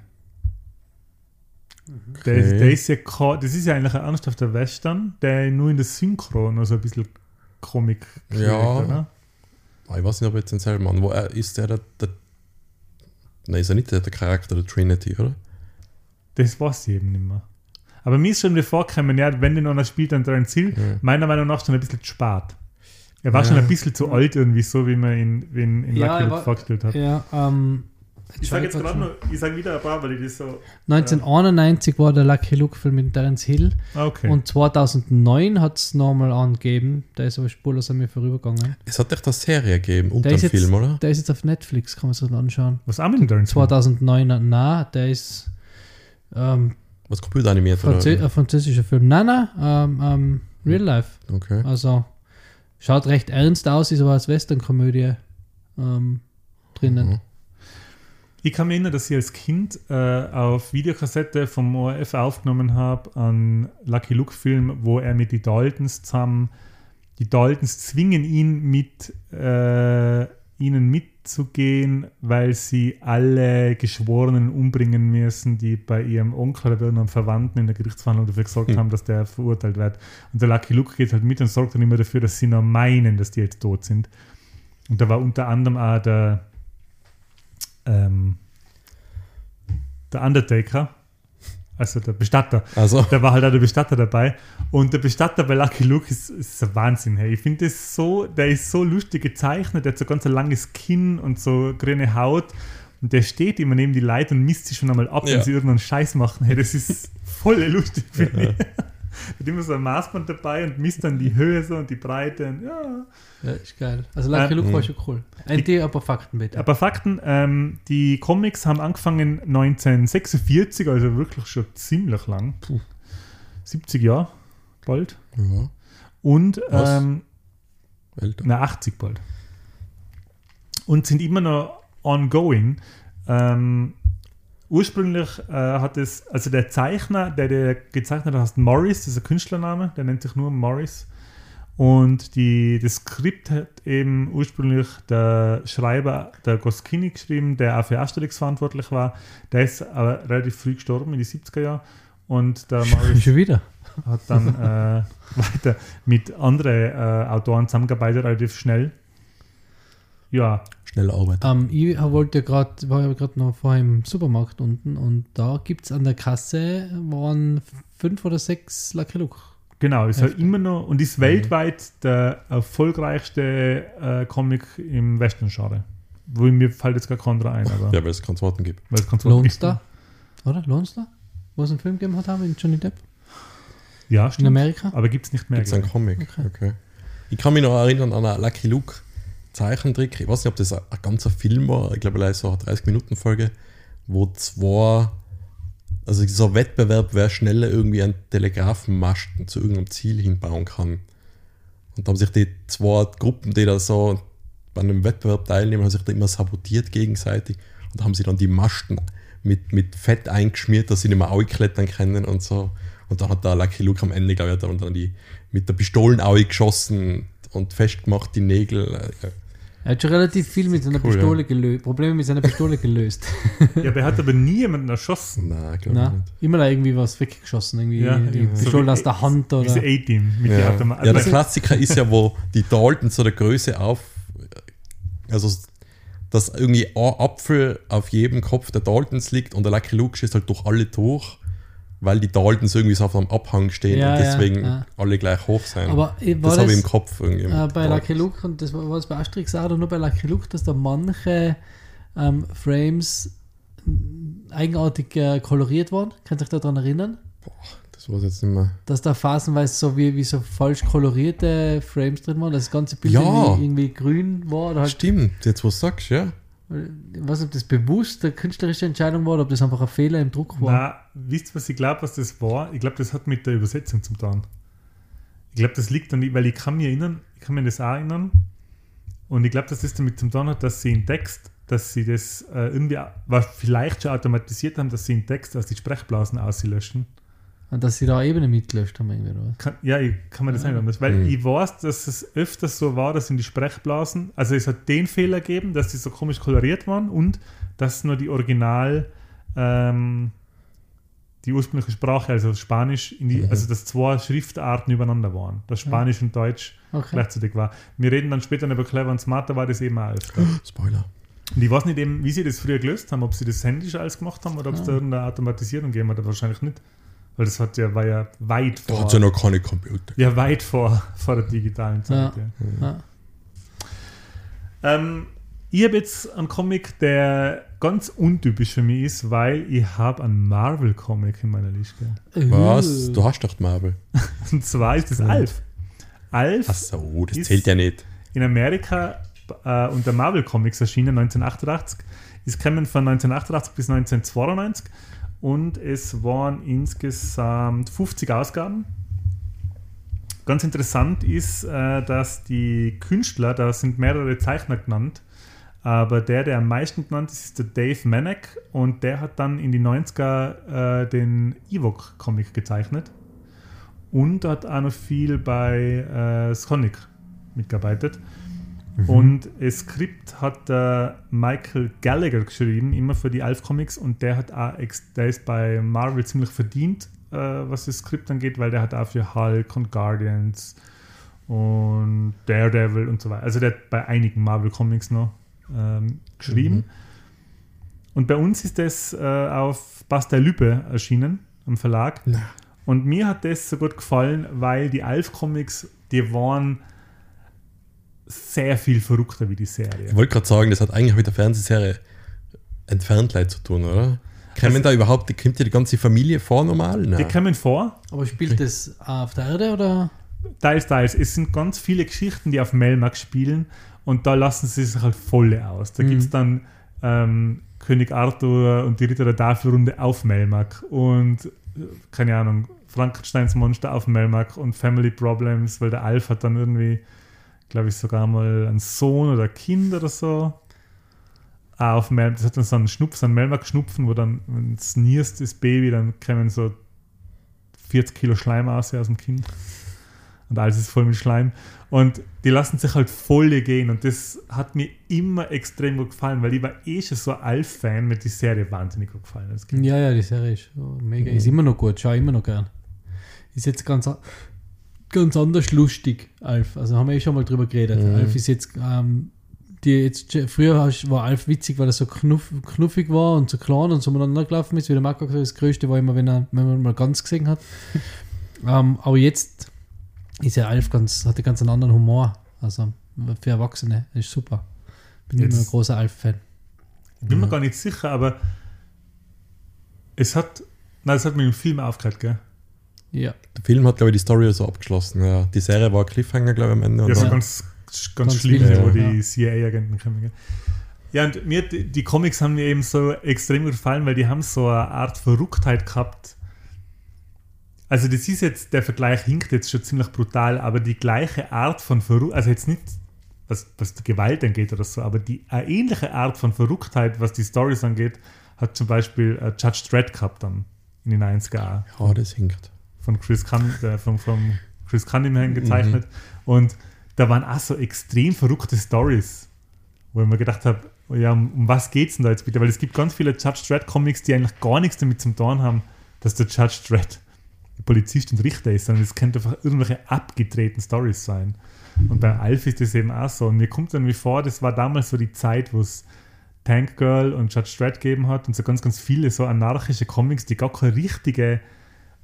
Der, ist, Okay. der ist ja, das ist ja eigentlich ein ernsthafter Western, der nur in der Synchro noch so ein bisschen Comic kriegt, Ja. oder? Ah, Ich weiß nicht, ob jetzt den selben Mann. Wo er ist der, der, der Nein, ist er nicht der, der Charakter der Trinity, oder? Das weiß ich eben nicht mehr. Aber mir ist schon wieder vorgekommen, ja, wenn den einer spielt, dann Terence Hill, Ja. meiner Meinung nach schon ein bisschen zu spät. Er war Ja. schon ein bisschen zu alt irgendwie, so wie man ihn in, in Ja, Lucky vorgestellt hat. Ja, ähm, Ich sage jetzt gerade noch, ich sage wieder ein paar, weil ich das so. 1991 war der Lucky Luke-Film mit Terence Hill Ah, Okay. und 2009 hat es nochmal angegeben. Der ist aber spurlos an mir vorübergegangen. Es hat echt eine Serie gegeben, unter Der jetzt, Film, oder? der ist jetzt auf Netflix, kann man sich das anschauen. Was auch mit dem Terence Hill? 2009, na, der ist ähm, Was computeranimiert, Franzö oder? ein französischer Film. Nein, nein, ähm, ähm, Real Life. Okay. Also schaut recht ernst aus, ist aber als Western-Komödie ähm, drinnen. Mhm. Ich kann mich erinnern, dass ich als Kind äh, auf Videokassette vom ORF aufgenommen habe, einen Lucky Luke-Film, wo er mit die Daltons zusammen, die Daltons zwingen ihn mit äh, ihnen mitzugehen, weil sie alle Geschworenen umbringen müssen, die bei ihrem Onkel oder einem Verwandten in der Gerichtsverhandlung dafür gesorgt Hm. haben, dass der verurteilt wird. Und der Lucky Luke geht halt mit und sorgt dann immer dafür, dass sie noch meinen, dass die jetzt tot sind. Und da war unter anderem auch der ähm, der Undertaker, also der Bestatter, Also, da war halt auch der Bestatter dabei. Und der Bestatter bei Lucky Luke ist, ist ein Wahnsinn. Hey. Ich finde das so, der ist so lustig gezeichnet, der hat so ganz ein langes Kinn und so grüne Haut. Und der steht immer neben die Leute und misst sie schon einmal ab, Ja. wenn sie irgendeinen Scheiß machen. Hey, das ist voll lustig, finde ich. Hat immer so ein Maßband dabei und misst dann die Höhe so und die Breite. Und, ja. Ja, ist geil. Also Lucky Ähm, Luke war schon cool. Endlich ein paar Fakten bitte. Ein paar Fakten. Ähm, die Comics haben angefangen 1946, also wirklich schon ziemlich lang. 70 Jahre bald. ja, Und ähm, na, 80 bald. Und sind immer noch ongoing. Ähm, ursprünglich äh, hat es, also der Zeichner, der, der gezeichnet hat, heißt Morris, das ist ein Künstlername, der nennt sich nur Morris. Und die, das Skript hat eben ursprünglich der Schreiber, der Goskini, geschrieben, der auch für Asterix verantwortlich war. Der ist aber relativ früh gestorben, in die 70er Jahren. Und der [laughs] Morris Schon wieder. hat dann äh, [laughs] weiter mit anderen äh, Autoren zusammengearbeitet, relativ schnell. Ja, Schnelle Arbeit. Ähm, ich wollte gerade, war ja gerade noch vorher im Supermarkt unten und da gibt es an der Kasse waren fünf oder sechs Lucky Luke. genau, ist halt immer noch und ist weltweit der erfolgreichste äh, Comic im Western-Genre. Wo mir fällt jetzt gar kein ein, aber Ja, weil es Worten gibt. weil es ganz Lone Star, oder? Lone Star? Wo es einen Film gegeben hat, haben mit Johnny Depp Ja, in stimmt. Amerika. Aber gibt es nicht mehr. Gibt es einen. Comic? Okay. Okay. Ich kann mich noch erinnern an einen Lucky Luke Zeichentrick. Ich weiß nicht, ob das ein, ein ganzer Film war. Ich glaube, es so eine 30-Minuten-Folge, wo zwei, also so ein Wettbewerb, wer schneller irgendwie einen Telegrafenmasten zu irgendeinem Ziel hinbauen kann. Und da haben sich die zwei Gruppen, die da so bei einem Wettbewerb teilnehmen, haben sich da immer sabotiert gegenseitig und haben sie dann die Masten mit, mit Fett eingeschmiert, dass sie nicht mehr klettern können und so. Und dann hat der Lucky Luke am Ende, glaube ich, dann die mit der Pistolenaue geschossen und festgemacht, die Nägel. äh, Ja. Er hat schon relativ viel mit seiner Cool, Pistole gelöst, Probleme mit seiner Pistole gelöst. [laughs] Ja, aber er hat aber nie jemanden erschossen. Nein, glaube nicht. immer da irgendwie was weggeschossen, irgendwie Ja, die ja. Pistole So aus der Hand oder. Diese A-Team mit Ja. Automaten. ja, der Klassiker ist ja, wo die Daltons so der Größe auf, also dass irgendwie ein Apfel auf jedem Kopf der Daltons liegt und der Lucky Luke schießt halt durch alle durch weil die Daltons irgendwie so auf einem Abhang stehen Ja, und ja, deswegen ja. alle gleich hoch sein. Aber äh, das das, habe ich im Kopf irgendwie. äh, bei Ja. Lucky Luke und das war, war das bei Asterix auch oder nur bei Lucky Luke, dass da manche ähm, Frames eigenartig äh, koloriert waren. Könnt ihr euch daran erinnern? Das war jetzt nicht mehr. Dass da phasenweise so wie, wie so falsch kolorierte Frames drin waren, dass das ganze Bild Ja. irgendwie, irgendwie grün war oder halt Stimmt, jetzt du sagst, ja. Ich nicht, ob das bewusst eine künstlerische Entscheidung war oder ob das einfach ein Fehler im Druck war. Na, wisst ihr, was ich glaube, was das war? Ich glaube, das hat mit der Übersetzung zu tun. Ich glaube, das liegt dann, weil ich kann mich erinnern, ich kann mir das auch erinnern. Und ich glaube, dass das damit zu tun hat, dass sie in Text, dass sie das äh, irgendwie, was vielleicht schon automatisiert haben, dass sie in Text aus die Sprechblasen auslöschen. Und dass sie da Ebene mitgelöscht haben, irgendwie, oder was? Kann, ja, ich kann mir das nicht anders. Weil Mhm. ich weiß, dass es öfters so war, dass in die Sprechblasen, also es hat den Fehler gegeben, dass die so komisch koloriert waren und dass nur die Original, ähm, die ursprüngliche Sprache, also Spanisch, in die, Mhm. also dass zwei Schriftarten übereinander waren. Dass Spanisch und Deutsch Okay. gleichzeitig war. Wir reden dann später über Clever und Smarter, war das eben auch öfter. Spoiler. Und ich weiß nicht eben, wie sie das früher gelöst haben, ob sie das händisch alles gemacht haben oder ob es Ah. da irgendeine Automatisierung gegeben hat, wahrscheinlich nicht. Weil das hat ja, war ja weit Da vor. hat es ja noch keine Computer. Ja, weit vor, [laughs] vor der digitalen Zeit. Ja. Ja. Ja. Ähm, ich habe jetzt einen Comic, der ganz untypisch für mich ist, weil ich habe einen Marvel-Comic in meiner Liste. Was? Uh. Du hast doch Marvel. [laughs] Und zwar ist das Alf. Alf Ach so, das Ist- zählt ja nicht. in Amerika äh, unter Marvel Comics erschienen 1988. Ist kommen von 1988 bis 1992 und es waren insgesamt 50 Ausgaben. Ganz interessant ist, äh, dass die Künstler, da sind mehrere Zeichner genannt, aber der, der am meisten genannt ist, ist der Dave Manek und der hat dann in die 90er äh, den Ewok-Comic gezeichnet und hat auch noch viel bei äh, Sonic mitgearbeitet. Und das Skript hat der Michael Gallagher geschrieben, immer für die Alf Comics, und der hat auch der ist bei Marvel ziemlich verdient, äh, was das Skript angeht, weil der hat auch für Hulk und Guardians und Daredevil und so weiter. Also der hat bei einigen Marvel Comics noch ähm, geschrieben. Und bei uns ist das äh, auf Basta Lübbe erschienen, am Verlag. Na. Und mir hat das so gut gefallen, weil die Alf-Comics, die waren sehr viel verrückter wie die Serie. Ich wollte gerade sagen, das hat eigentlich mit der Fernsehserie entfernt leid zu tun, oder? Kommen Also- da überhaupt, kommt ja die ganze Familie vor normal? Die Nein. kommen vor, Aber spielt das auf der Erde oder? teils, teils. Es sind ganz viele Geschichten, die auf Melmac spielen und da lassen sie sich halt voll aus. Da Mhm. gibt es dann ähm, König Arthur und die Ritter der Tafelrunde auf Melmac und äh, keine Ahnung, Frankensteins Monster auf Melmac und Family Problems, weil der Alf hat dann irgendwie, glaube ich, sogar mal einen Sohn oder ein Kind oder so. Ah, auf Mel das hat dann so einen Schnupf, so einen Melmac-Schnupfen, wo dann, wenn es nierst, das Baby, dann kommen so 40 Kilo Schleim aus aus dem Kind. Und alles ist voll mit Schleim. Und die lassen sich halt voll gehen. Und das hat mir immer extrem gut gefallen, weil ich war eh schon so ein Alf-Fan, mit die Serie wahnsinnig gut gefallen. Ja, ja, die Serie ist mega. Ist immer noch gut, schau immer noch gern. Ist jetzt ganz, ganz anders lustig, Alf. Also haben wir eh schon mal drüber geredet. Mhm. Alf ist jetzt, ähm, die jetzt früher war Alf witzig, weil er so knuff, knuffig war und so klein und so miteinander gelaufen ist. Wie der Marco gesagt hat, das Größte war immer, wenn, er, wenn man mal ganz gesehen hat. [laughs] ähm, aber jetzt ist ja Alf ganz, hat er ganz einen anderen Humor. Also für Erwachsene. Das ist super. Bin Jetzt- immer ein großer Alf-Fan. Ich bin mir gar nicht sicher, aber es hat, nein, es hat mir im Film aufgehört, gell? Ja. Der Film hat, glaube ich, die Story so abgeschlossen. Ja. Die Serie war ein Cliffhanger, glaube ich, am Ende. Und Ja, so ganz, ganz, Ganz schlimm, wild, wo ja. die CIA-Agenten kommen. Gell? Ja, und mir, die, die Comics haben mir eben so extrem gefallen, weil die haben so eine Art Verrücktheit gehabt. Also das ist jetzt, der Vergleich hinkt jetzt schon ziemlich brutal, aber die gleiche Art von Verrücktheit, also jetzt nicht, was, was die Gewalt angeht oder so, aber die eine ähnliche Art von Verrücktheit, was die Stories angeht, hat zum Beispiel äh, Judge Dredd gehabt dann in den 90er auch ja, das hinkt. Von Chris, Cun äh, von, von Chris Cunningham gezeichnet. Und da waren auch so extrem verrückte Stories, wo ich mir gedacht habe, ja, um, was geht's denn da jetzt bitte? Weil es gibt ganz viele Judge Dredd Comics, die eigentlich gar nichts damit zu tun haben, dass der Judge Dredd Polizist und Richter ist, sondern es könnte einfach irgendwelche abgedrehten Stories sein. Und bei Alf ist das eben auch so. Und mir kommt dann wie vor, das war damals so die Zeit, wo es Tank Girl und Judge Dredd gegeben hat und so ganz, ganz viele so anarchische Comics, die gar keine richtige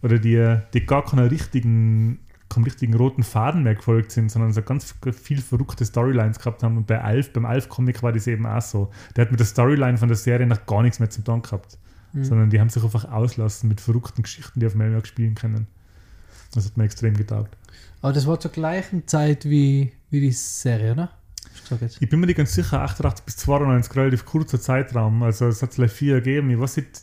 oder die, die gar keiner richtigen, keinem richtigen roten Faden mehr gefolgt sind, sondern so ganz viel verrückte Storylines gehabt haben. Und bei Alf, beim Alf-Comic war das eben auch so. Der hat mit der Storyline von der Serie noch gar nichts mehr zu tun gehabt. Sondern die haben sich einfach auslassen mit verrückten Geschichten, die auf Melmark spielen können. Das hat mir extrem getaugt. Aber das war zur gleichen Zeit wie, wie die Serie, oder? Jetzt? Ich bin mir nicht ganz sicher, 88 bis 92, relativ kurzer Zeitraum. Also es hat vielleicht vier gegeben. Ich weiß nicht,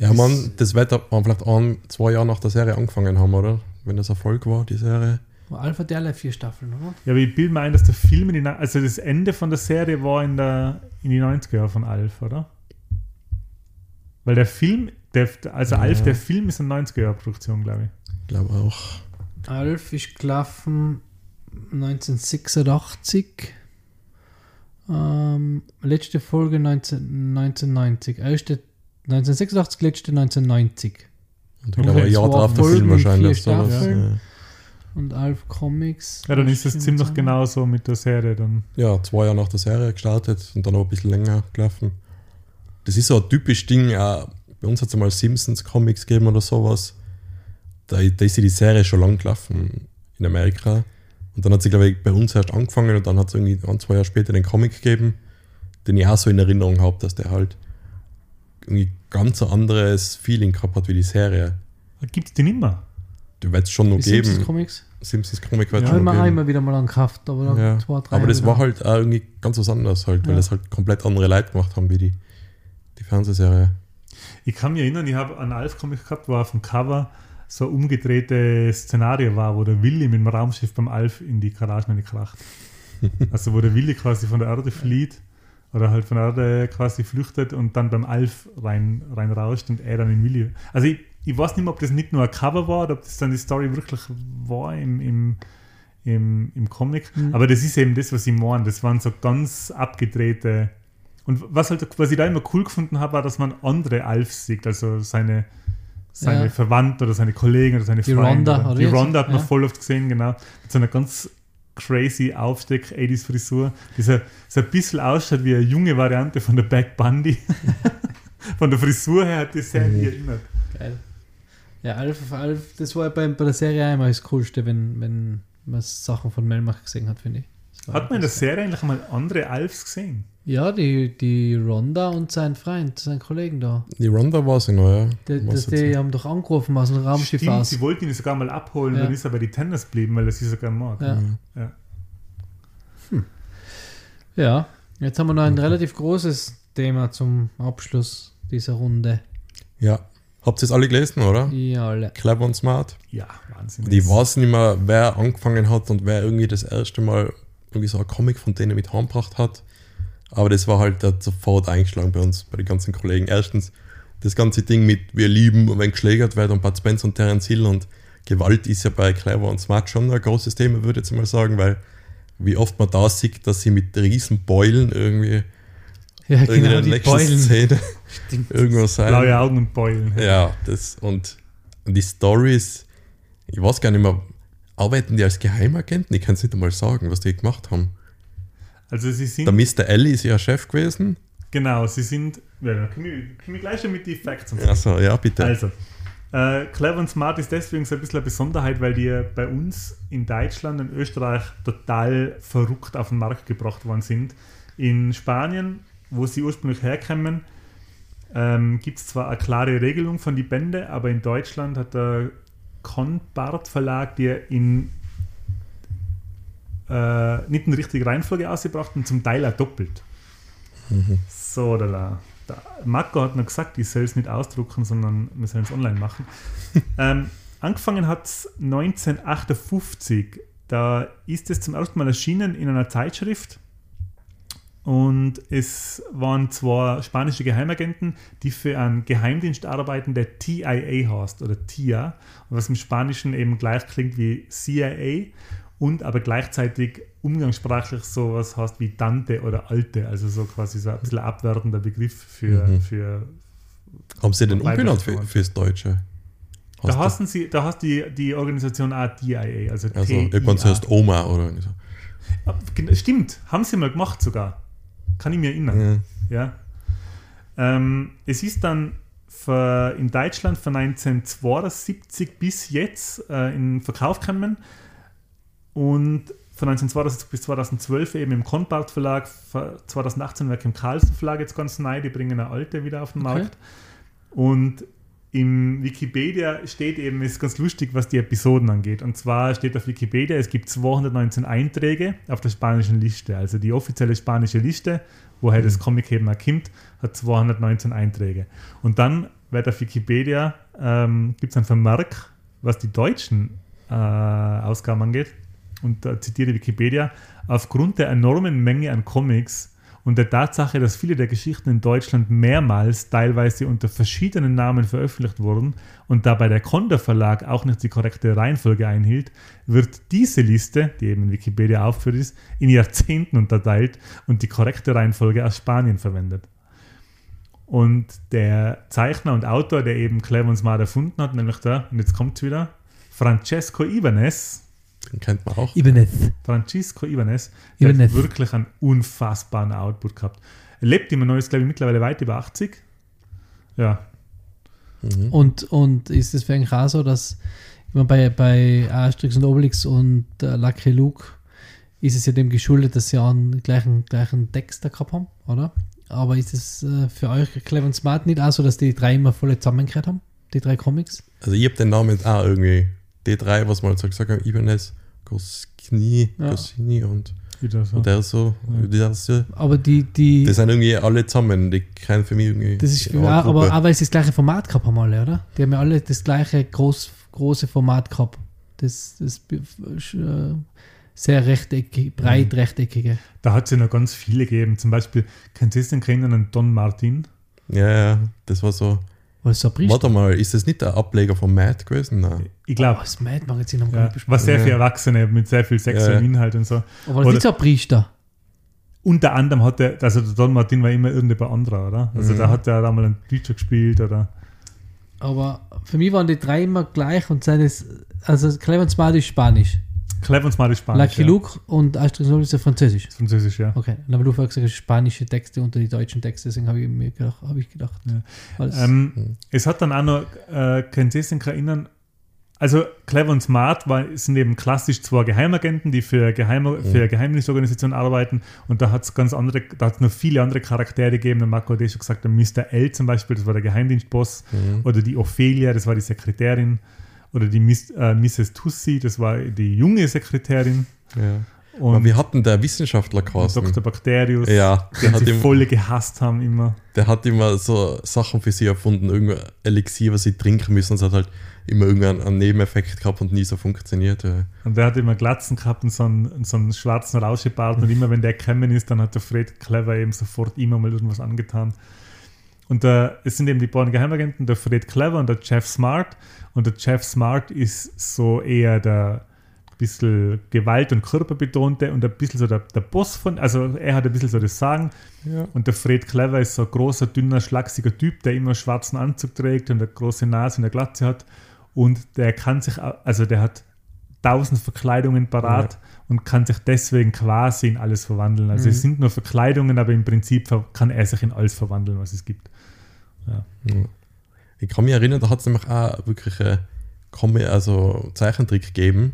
Ja, man, das wird ab- man vielleicht ein, zwei Jahre nach der Serie angefangen haben, oder? Wenn das Erfolg war, die Serie. War Alpha der alle vier Staffeln, oder? Ja, aber ich bilde mir ein, dass der Film in die, also das Ende von der Serie war in, der, in die 90er Jahre von Alf, oder? Weil der Film, der, also Ja. Alf, der Film ist eine 90er Jahre Produktion, glaube ich. Ich glaube auch. Alf ist gelaufen 1986. Ähm, letzte Folge 19, 1990. Erste 1986, letzte 1990. Und ich glaube, ein Jahr drauf der Folgen, Film wahrscheinlich. vier sowas. Staffeln. Und Alf Comics. Ja, dann ist es ziemlich genau so mit der Serie dann. Ja. ja, zwei Jahre nach der Serie gestartet und dann noch ein bisschen länger gelaufen. Das ist so ein typisch Ding. Auch bei uns hat es mal Simpsons Comics gegeben oder sowas. Da, da ist ja die Serie schon lang gelaufen in Amerika. Und dann hat sie, glaube ich, bei uns erst angefangen und dann hat es irgendwie ein, zwei Jahre später den Comic gegeben, den ich auch so in Erinnerung habe, dass der halt irgendwie ganz anderes Feeling gehabt hat wie die Serie. Gibt es die nicht mehr? Du wird es schon noch Die Simpsons geben. Comics. Simpsons Comic wird Ja, schon haben noch geben. immer wieder mal angekauft, aber dann Ja. zwei, drei Aber das Jahre war wieder. halt auch irgendwie ganz was anderes halt, weil Ja. das halt komplett andere Leute gemacht haben wie die, die Fernsehserie. Ich kann mich erinnern, ich habe einen Alf-Comic gehabt, wo auf dem Cover so ein umgedrehtes Szenario war, wo der Willi mit dem Raumschiff beim Alf in die Garagen kracht. [laughs] also wo der Willi quasi von der Erde flieht oder halt von der Erde quasi flüchtet und dann beim Alf rein, rein rauscht und er dann in Willi. Also ich, ich weiß nicht mehr, ob das nicht nur ein Cover war oder ob das dann die Story wirklich war im, im, im, im Comic. Mhm. Aber das ist eben das, was ich meine. Das waren so ganz abgedrehte. Und was, halt, was ich da immer cool gefunden habe, war, dass man andere Alfs sieht, also seine, seine Ja. Verwandten oder seine Kollegen oder seine Die Freunde. Rhonda, oder die? Ronda hat man Ja. voll oft gesehen, genau. Mit so einer ganz crazy Aufsteck 80s Frisur, die so, so ein bisschen ausschaut wie eine junge Variante von der Back Bundy. [laughs] von der Frisur her hat die sehr die erinnert. Geil. Ja, Alf, Alf, das war bei, bei der Serie auch immer das Coolste, wenn, wenn man Sachen von Melmach gesehen hat, finde ich. Das Hat man in der das- Serie eigentlich mal andere Alfs gesehen? Ja, die, die Ronda und sein Freund, sein Kollegen da. Die Ronda war sie noch, ja. Die, das, die haben doch angerufen aus dem Raumschiff Stimmt, aus. sie wollten ihn sogar mal abholen, Ja. dann ist er bei die Tennis geblieben, weil er sie sogar mag. Ja. Ja. Ja, jetzt haben wir noch ein relativ großes Thema zum Abschluss dieser Runde. ja. Habt ihr es alle gelesen, oder? Ja, alle. Clever und Smart. Ja, Wahnsinn. Und ich weiß nicht mehr, wer angefangen hat und wer irgendwie das erste Mal irgendwie so ein Comic von denen mit heimgebracht hat. Aber das war halt der hat sofort eingeschlagen bei uns, bei den ganzen Kollegen. Erstens das ganze Ding mit wir lieben und wenn geschlägert wird und Bud Spence und Terence Hill und Gewalt ist ja bei Clever und Smart schon ein großes Thema, würde ich jetzt mal sagen, weil wie oft man da sieht, dass sie mit riesen Beulen irgendwie Ja, irgendwie in genau, der die nächsten Beulen. Szene Stimmt. irgendwo sein. Blaue Augen und Beulen. Ja, das und, und die Stories, ich weiß gar nicht mehr, arbeiten die als Geheimagenten? Ich kann es nicht einmal sagen, was die gemacht haben. Also sie sind, Der Mr. Ellie ist ja Chef gewesen. genau, sie sind, ja, dann können wir, gleich schon mit den Facts und Also, ja, bitte. Also, äh, Clever und Smart ist deswegen so ein bisschen eine Besonderheit, weil die bei uns in Deutschland und Österreich total verrückt auf den Markt gebracht worden sind. In Spanien, wo sie ursprünglich herkommen, ähm, gibt es zwar eine klare Regelung von die Bände, aber in Deutschland hat der Conbart Verlag die in äh, nicht in die richtige Reihenfolge ausgebracht und zum Teil auch doppelt. So, da, da. Marco hat noch gesagt, ich soll es nicht ausdrucken, sondern wir sollen es online machen. [laughs] ähm, angefangen hat es 1958. Da ist es zum ersten Mal erschienen in einer Zeitschrift. Und es waren zwei spanische Geheimagenten, die für einen Geheimdienst arbeiten, der TIA heißt oder TIA, was im Spanischen eben gleich klingt wie CIA und aber gleichzeitig umgangssprachlich sowas heißt wie Tante oder Alte, also so quasi so ein bisschen abwertender Begriff für, Mhm. für haben sie den umbenannt für, fürs Deutsche? da Hast sie, da heißt die, die Organisation auch TIA, also, also, irgendwann zuerst Oma oder so. Ah, Stimmt, haben sie mal gemacht sogar. Kann ich mir erinnern. Ja. Ja. Ähm, es ist dann in Deutschland von 1972 bis jetzt äh, in Verkauf gekommen und von 1972 bis 2012 eben im Konbart Verlag, für 2018 weg im Carlsen Verlag jetzt ganz neu, die bringen eine alte wieder auf den Okay. Markt. Und im Wikipedia steht eben, ist ganz lustig, was die Episoden angeht. Und zwar steht auf Wikipedia, es gibt 219 Einträge auf der spanischen Liste. Also die offizielle spanische Liste, woher das Comic eben auch kommt, hat 219 Einträge. Und dann wird auf Wikipedia, ähm, gibt es einen Vermerk, was die deutschen äh, Ausgaben angeht. Und da zitiere Wikipedia, aufgrund der enormen Menge an Comics und der Tatsache, dass viele der Geschichten in Deutschland mehrmals teilweise unter verschiedenen Namen veröffentlicht wurden und dabei der Konter Verlag auch nicht die korrekte Reihenfolge einhielt, wird diese Liste, die eben in Wikipedia aufgeführt ist, in Jahrzehnten unterteilt und die korrekte Reihenfolge aus Spanien verwendet. Und der Zeichner und Autor, der eben Clever und Smart erfunden hat, nämlich der, und jetzt kommt es wieder, Francesco Ibanez, Den kennt man auch. Ibanez. Francisco Ibanez, der Ibanez. hat wirklich einen unfassbaren Output gehabt. Er lebt immer noch, ist glaube ich mittlerweile weit über 80. Ja, Mhm. Und, und ist es für eigentlich auch so, dass immer bei, bei Asterix und Obelix und äh, Lucky Luke ist es ja dem geschuldet, dass sie auch einen gleichen, gleichen Text da gehabt haben, oder? Aber ist es äh, für euch Clever und Smart nicht auch so, dass die drei immer voll zusammengekehrt haben? Die drei Comics? Also ich habe den Namen jetzt auch irgendwie. Die drei, was wir halt so gesagt haben, Ibanez, Goscinny, Ja. Goscinny und wieder so. der so, der so. Aber die, die Die sind irgendwie alle zusammen, die kennen für mich irgendwie. das ist, ja, aber, aber es ist das gleiche Format gehabt haben alle, oder? Die haben ja alle das gleiche groß, große Format gehabt. Das, das äh, sehr rechteckig, breit rechteckige. Da hat es ja noch ganz viele gegeben. Zum Beispiel, kennst du den kennen, einen Don Martin? Ja, ja, das war so. Oder so ein Priester. Warte mal, ist das nicht der Ableger von Mad gewesen? Nein. Ich Oh, glaube, das Mad-Magazin haben wir ja, nicht besprochen. war sehr Ja. viel Erwachsene mit sehr viel sexuellem Ja. Inhalt und so. Aber das ist nicht so ein Priester. Unter anderem hat er, also der Don Martin war immer irgendein anderer, oder? Also Mhm. da hat er mal einen Teacher gespielt oder. Aber für mich waren die drei immer gleich und seines, also Clever und Smart ist Spanisch. Clever und Smart ist Spanisch. Lucky ja. Luke und Asterix und Obelix ist ja Französisch. Ist Französisch, ja. Okay, dann haben du vorher gesagt, spanische Texte unter die deutschen Texte, deswegen habe ich mir gedacht, habe ich gedacht. Ja. Weil es- Ähm, es hat dann auch noch, äh, könnt ihr sich erinnern, also Clever und Smart war, sind eben klassisch zwei Geheimagenten, die für, Geheim, für Geheimnisorganisationen arbeiten und da hat es ganz andere, da hat es noch viele andere Charaktere gegeben, der Marco hat eh schon gesagt, der Mr. L zum Beispiel, das war der Geheimdienstboss Mhm. oder die Ophelia, das war die Sekretärin oder die Miss, äh, Mrs. Tussi, das war die junge Sekretärin Ja. und Aber wir hatten der Wissenschaftler Carsten. Dr. Bakterius, Ja, der den hat, sie voll gehasst haben immer. der hat immer so Sachen für sie erfunden, irgendein Elixier, was sie trinken müssen. Es hat halt immer irgendeinen einen Nebeneffekt gehabt und nie so funktioniert. Ja. Und der hat immer Glatzen gehabt und so einen, so einen schwarzen Rauschebart. Und immer wenn der gekommen ist, dann hat der Fred Clever eben sofort immer mal irgendwas angetan. Und äh, es sind eben die beiden Geheimagenten, der Fred Clever und der Jeff Smart. Und der Jeff Smart ist so eher der bisschen Gewalt- und Körperbetonte und ein bisschen so der, der Boss von, also er hat ein bisschen so das Sagen. Ja. Und der Fred Clever ist so ein großer, dünner, schlachsiger Typ, der immer einen schwarzen Anzug trägt und eine große Nase und eine Glatze hat. Und der kann sich, also der hat tausend Verkleidungen parat und kann sich deswegen quasi in alles verwandeln. Also es sind nur Verkleidungen, aber im Prinzip kann er sich in alles verwandeln, was es gibt. Ich kann mich erinnern, da hat es nämlich auch wirklich einen Comic, also Zeichentrick gegeben.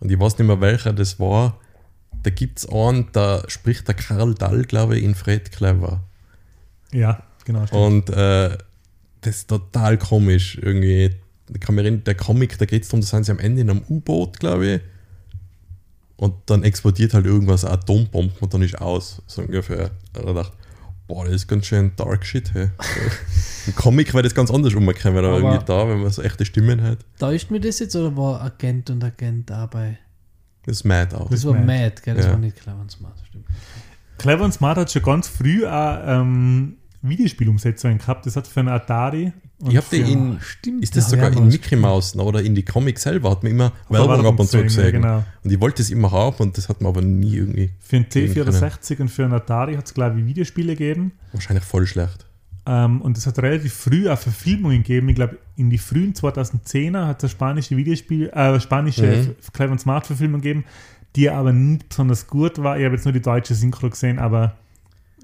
Und ich weiß nicht mehr welcher das war. Da gibt es einen, da spricht der Karl Dall, glaube ich, in Fred Clever. Ja, genau. stimmt. Und äh, das ist total komisch. Irgendwie, ich kann mich erinnern, der Comic, da geht es darum, da sind sie am Ende in einem U-Boot, glaube ich. Und dann explodiert halt irgendwas, eine Atombombe und dann ist aus. So ungefähr. Und ich dachte, boah, das ist ganz schön dark shit, hey. Im Comic wäre das ganz anders umgekommen, aber, Aber- irgendwie da, wenn man so echte Stimmen hat, Täuscht mir das jetzt oder war Agent und Agent dabei? das ist mad auch. Das war Mad. Mad, gell? Das Ja. war nicht Clever und Smart, stimmt. Clever und Smart hat schon ganz früh auch ähm, Videospielumsetzungen gehabt. Das hat für einen Atari. Und Ich habe die in, Stimmt. ist das sogar in Mickey Mouse oder in die Comics selber, hat man immer Werbung ab und zu gesehen. Genau. Und ich wollte es immer haben und das hat man aber nie irgendwie, Für einen Sehen C64 und für einen Atari hat es, glaube ich, Videospiele gegeben. wahrscheinlich voll schlecht. Ähm, und es hat relativ früh auch Verfilmungen gegeben. Ich glaube, in die frühen 2010er hat es eine spanische Videospiel, äh, spanische Mhm. Clever und Smart Verfilmung gegeben, die aber nicht besonders gut war. Ich habe jetzt nur die deutsche Synchro gesehen, aber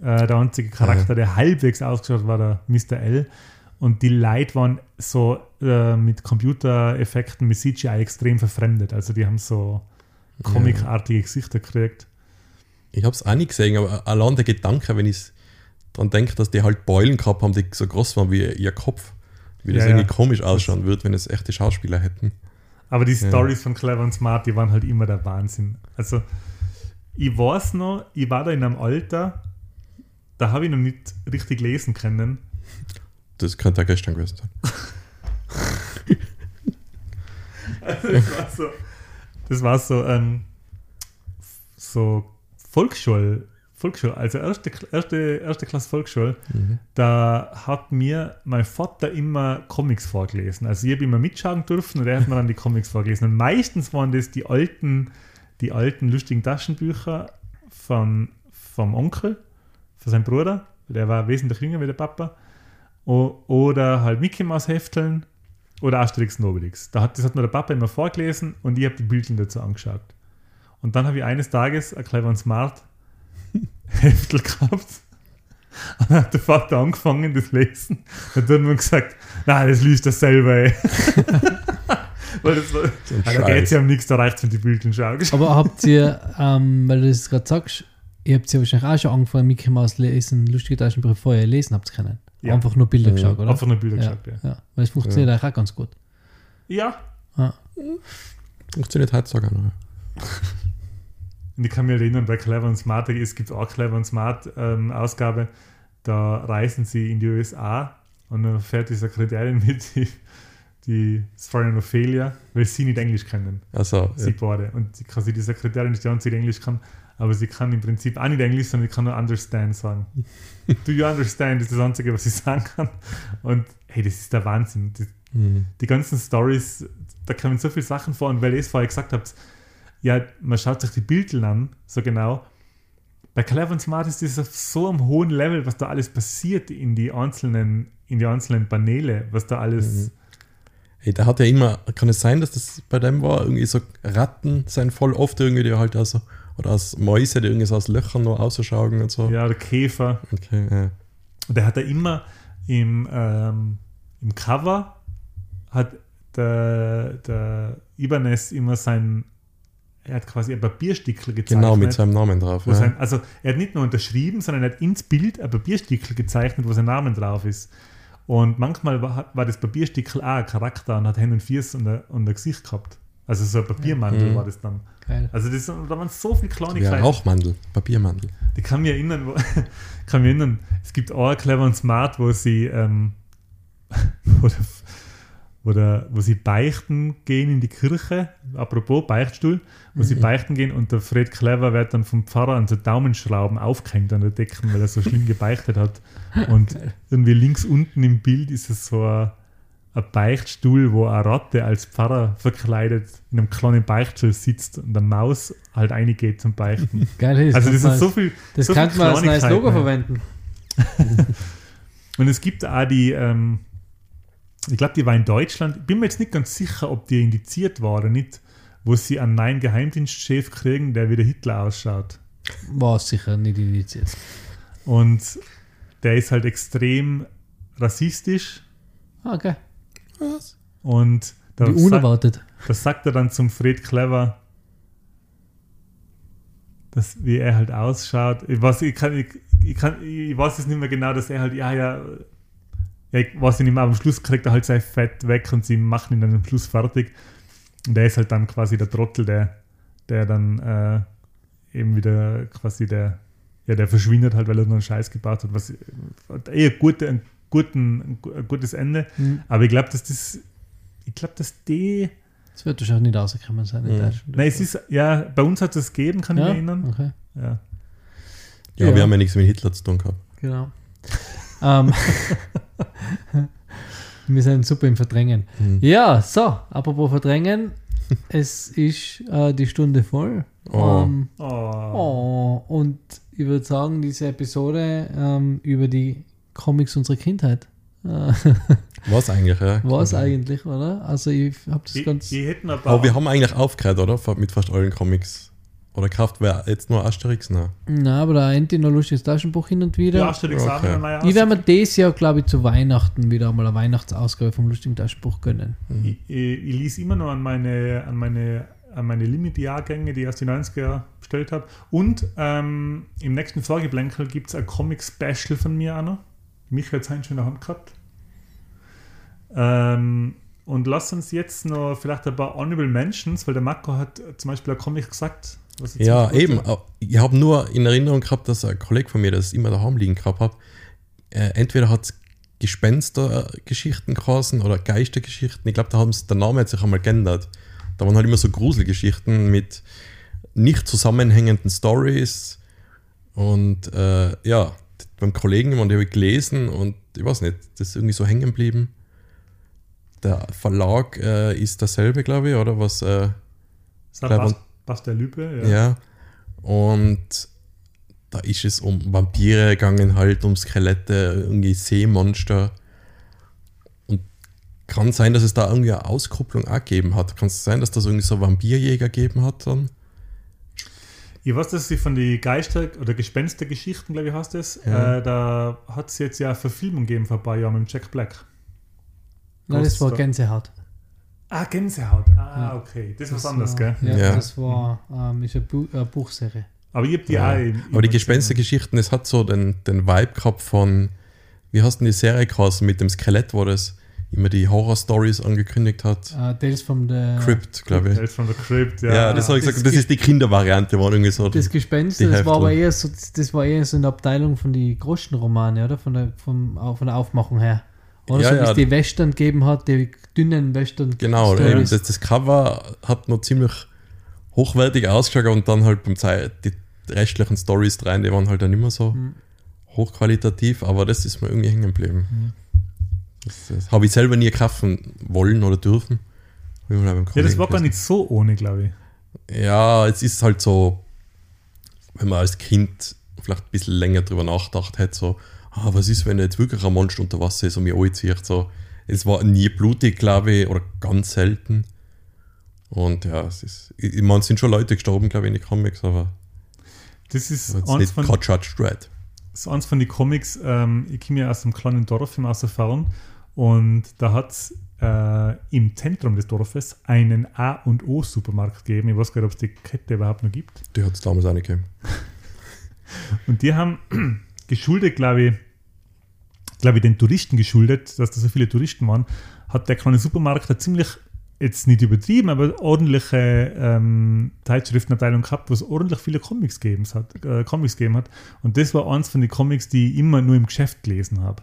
äh, der einzige Charakter, der halbwegs ausgeschaut war der Mr. L. und die Leute waren so äh, mit Computereffekten, mit CGI extrem verfremdet. Also die haben so comicartige Gesichter gekriegt. Ich habe es auch nicht gesehen, aber allein der Gedanke, wenn ich dran denke, dass die halt Beulen gehabt haben, die so groß waren wie ihr Kopf, wie das Ja, irgendwie ja. komisch ausschauen würde, wenn es echte Schauspieler hätten. Aber die Ja. Stories von Clever und Smart, die waren halt immer der Wahnsinn. Also, ich weiß noch, ich war da in einem Alter, da habe ich noch nicht richtig lesen können. Das könnte auch gestern gewesen sein. Also, [laughs] das war so, das war so, ähm, so Volksschule, Volksschule, also erste, erste, erste Klasse Volksschule, da hat mir mein Vater immer Comics vorgelesen. Also ich habe immer mitschauen dürfen und er hat mir dann die Comics vorgelesen. Und meistens waren das die alten, die alten lustigen Taschenbücher von, vom Onkel, von seinem Bruder, der war wesentlich jünger wie der Papa. Oder halt Mickey Mouse Hefteln oder Asterix und Obelix. Da hat, das hat mir der Papa immer vorgelesen und ich habe die Bildchen dazu angeschaut. Und dann habe ich eines Tages ein Clever und Smart [laughs] Heftel gehabt. Und dann hat der Vater angefangen, das Lesen. Und dann hat man gesagt, nein, das liest das selber. Ey. [laughs] Weil das war, ein ah, da geht es ja um nichts, da reicht wenn die Bildchen schaust. Aber habt ihr, ähm, weil du das gerade sagst, ihr habt ja wahrscheinlich auch schon angefangen, Mickey Mouse lesen, lustige Taschenbücher vorher ihr lesen habt können. Ja. Einfach nur Bilder Ja. geschaut, oder? Einfach nur Bilder ja. geschaut, ja. ja. Weil es funktioniert eigentlich auch ganz gut. Ja, Ja. Funktioniert heutzutage auch noch. Und ich kann mich erinnern, bei Clever und Smart, es gibt auch Clever und Smart ähm, Ausgabe, da reisen sie in die USA und dann fährt die Sekretärin mit, die, die ist Foreign Ophelia, weil sie nicht Englisch können, Also, sie ja. beide. Und sie, quasi die Sekretärin ist die einzige, die Englisch kann, aber sie kann im Prinzip auch nicht Englisch, sondern sie kann nur understand sagen. Do you understand ist das Einzige, was sie sagen kann. Und hey, das ist der Wahnsinn. Die, Mhm. die ganzen Stories, da kommen so viele Sachen vor und weil ihr es vorher gesagt habt, ja, man schaut sich die Bilder an, so genau. Bei Clever und Smart ist das auf so einem hohen Level, was da alles passiert in die einzelnen, in die einzelnen Paneele, was da alles. Hey, da hat ja immer, kann es sein, dass das bei dem war, irgendwie so Ratten sind voll oft irgendwie, die halt also, oder aus Mäuse, die irgendwie so aus Löchern noch ausschauen und so. Ja, der Käfer. Okay, ja. Und der hat da immer im, ähm, im Cover hat der, der Ibanez immer sein, er hat quasi ein Papierstickel gezeichnet. Genau, mit seinem Namen drauf. Ja. sein, also er hat nicht nur unterschrieben, sondern er hat ins Bild ein Papierstickel gezeichnet, wo sein Name drauf ist. Und manchmal war, war das Papierstickel auch ein Charakter und hat Hände und Füße und ein, und ein Gesicht gehabt. Also so ein Papiermantel Mhm. war das dann. Geil. Also das, da waren so viele Kleinigkeiten. Rauchmandel, Papiermandel. Ich kann mich erinnern, wo, [laughs] kann mich erinnern, es gibt auch ein Clever und Smart, wo sie, ähm, [laughs] wo, der, wo, der, wo sie beichten gehen in die Kirche, apropos Beichtstuhl, wo sie beichten gehen und der Fred Clever wird dann vom Pfarrer an so Daumenschrauben aufgehängt an der Decke, weil er so schlimm gebeichtet hat. Und [laughs] irgendwie links unten im Bild ist es so ein, ein Beichtstuhl, wo eine Ratte als Pfarrer verkleidet in einem kleinen Beichtstuhl sitzt und eine Maus halt reingeht zum Beichten. [laughs] Geil, das Also das kann ist so viel. Das so kann viel man als neues Logo verwenden. [laughs] Und es gibt auch die, ähm, ich glaube, die war in Deutschland, ich bin mir jetzt nicht ganz sicher, ob die indiziert war oder nicht, wo sie einen neuen Geheimdienstchef kriegen, der wie der Hitler ausschaut. War sicher nicht indiziert. Und der ist halt extrem rassistisch Ah, okay. Was? und da, Wie sagt, unerwartet. da sagt er dann zum Fred Clever, dass, wie er halt ausschaut. Ich weiß, ich, kann, ich, ich, kann, ich weiß es nicht mehr genau, dass er halt, ja, ja, ja ich weiß nicht mehr, aber am Schluss kriegt er halt sein Fett weg und sie machen ihn dann am Schluss fertig. Und er ist halt dann quasi der Trottel, der, der dann äh, eben wieder quasi der, ja, der verschwindet halt, weil er nur einen Scheiß gebaut hat, was hat eher gute, ein, guten, gutes Ende. Mhm. Aber ich glaube, dass das, ich glaube, dass die, Das wird wahrscheinlich nicht rausgekommen sein in Mhm. Deutschland. nein, es ist, ja, bei uns hat es gegeben, kann ich ja? mich erinnern. Okay, Ja. Ja, Ja. wir haben ja nichts mit Hitler zu tun gehabt. genau. ähm, [laughs] wir sind super im Verdrängen. Mhm. Ja, so, apropos Verdrängen. [laughs] es ist äh, die Stunde voll. Oh. Ähm, Oh. oh, und ich würde sagen, diese Episode ähm, über die Comics unserer Kindheit [laughs] Was eigentlich, ja. war es eigentlich, oder? Also ich habe das Ich, ganz... ich hätte ein paar, Aber wir haben eigentlich aufgehört, oder? Mit fast allen Comics. Oder kauft wer jetzt nur Asterix? Nein. Na, aber da endlich noch lustiges Taschenbuch hin und wieder. Ja, Asterix Okay. wieder neu Ich werde mir dieses Jahr, glaube ich, zu Weihnachten wieder einmal eine Weihnachtsausgabe vom lustigen Taschenbuch gönnen. Ich, ich, ich lies immer noch an meine, an meine, an meine Limit-Jahrgänge, die ich aus den 90er bestellt habe. Und ähm, im nächsten Vorgeblänkel gibt es ein Comic-Special von mir auch noch. Michael hat es schon in der Hand gehabt. Ähm, und lass uns jetzt noch vielleicht ein paar Honorable Mentions, weil der Marco hat zum Beispiel ein Comic gesagt. Ja, eben. fand. Ich habe nur in Erinnerung gehabt, dass ein Kollege von mir das immer daheim liegen gehabt hat. Äh, entweder hat es Gespenstergeschichten geheißen oder Geistergeschichten. Ich glaube, da haben sie- der Name hat sich einmal geändert. Da waren halt immer so Gruselgeschichten mit nicht zusammenhängenden Stories. Und äh, ja, beim Kollegen, und die habe ich gelesen und ich weiß nicht, das ist irgendwie so hängen geblieben. Der Verlag äh, ist dasselbe, glaube ich, oder was? Äh. Bas, Bas der Lübe. ja. Ja. Und da ist es um Vampire gegangen, halt um Skelette, irgendwie Seemonster. Und kann sein, dass es da irgendwie eine Auskopplung auch gegeben hat. Kann es sein, dass das irgendwie so Vampirjäger gegeben hat dann? Ich weiß, dass sie von den Geister- oder Gespenstergeschichten, glaube ich, heißt es, Ja. äh, da hat es jetzt ja eine Verfilmung gegeben vor ein paar Jahren mit Jack Black. Nein, das war Ghost- Gänsehaut. Ah, Gänsehaut. Ah, okay. Das ist was Das anderes, war, gell? Ja, Ja. das war ähm, ist eine, Bu eine Buchserie. Aber ich habe die Ja. auch. im- Aber die Gespenstergeschichten, es hat so den, den Vibe gehabt von, wie hast du denn die Serie geheißen mit dem Skelett, wo das immer die Horror-Stories angekündigt hat? Äh, Tales from the Crypt, glaube ich. Tales from the Crypt, ja. Ja, das habe ich Das gesagt, das ist die Kindervariante, war irgendwie so. Das Gespenst, die das war aber Heftel. eher so, das war eher so eine Abteilung von die Groschenromane, oder? Von der, vom, von der Aufmachung her. Oder Ja, so wie ja. es die Western gegeben hat, die dünnen Western. Genau, Stories. eben, das, das Cover hat noch ziemlich hochwertig ausgeschaut und dann halt beim Zeit die restlichen Stories rein, die waren halt dann immer so Mhm. hochqualitativ, aber das ist mir irgendwie hängen geblieben. Mhm. Habe ich selber nie kaufen wollen oder dürfen. Ja, das war gar nicht so ohne, glaube ich. Ja, es ist halt so, wenn man als Kind vielleicht ein bisschen länger drüber nachgedacht hätte, so, ah, was ist, wenn jetzt wirklich ein Monster unter Wasser ist und mich anzieht, so. Es war nie blutig, glaube ich, oder ganz selten. Und ja, es ist, ich meine, es sind schon Leute gestorben, glaube ich, in den Comics, aber Das ist eins nicht von, das ist eins von den Comics. Ähm, ich komme ja aus einem kleinen Dorf im Außerfern und da hat es äh, im Zentrum des Dorfes einen A und O Supermarkt gegeben. Ich weiß gar nicht, ob es die Kette überhaupt noch gibt. Die hat es damals auch nicht gegeben. [laughs] Und die haben [clears throat] geschuldet, glaube ich, glaube ich, den Touristen geschuldet, dass da so viele Touristen waren, hat der kleine Supermarkt eine ziemlich, jetzt nicht übertrieben, aber ordentliche ähm, Zeitschriftenabteilung gehabt, wo es ordentlich viele Comics gegeben hat, äh, Comics gegeben hat. Und das war eins von den Comics, die ich immer nur im Geschäft gelesen habe.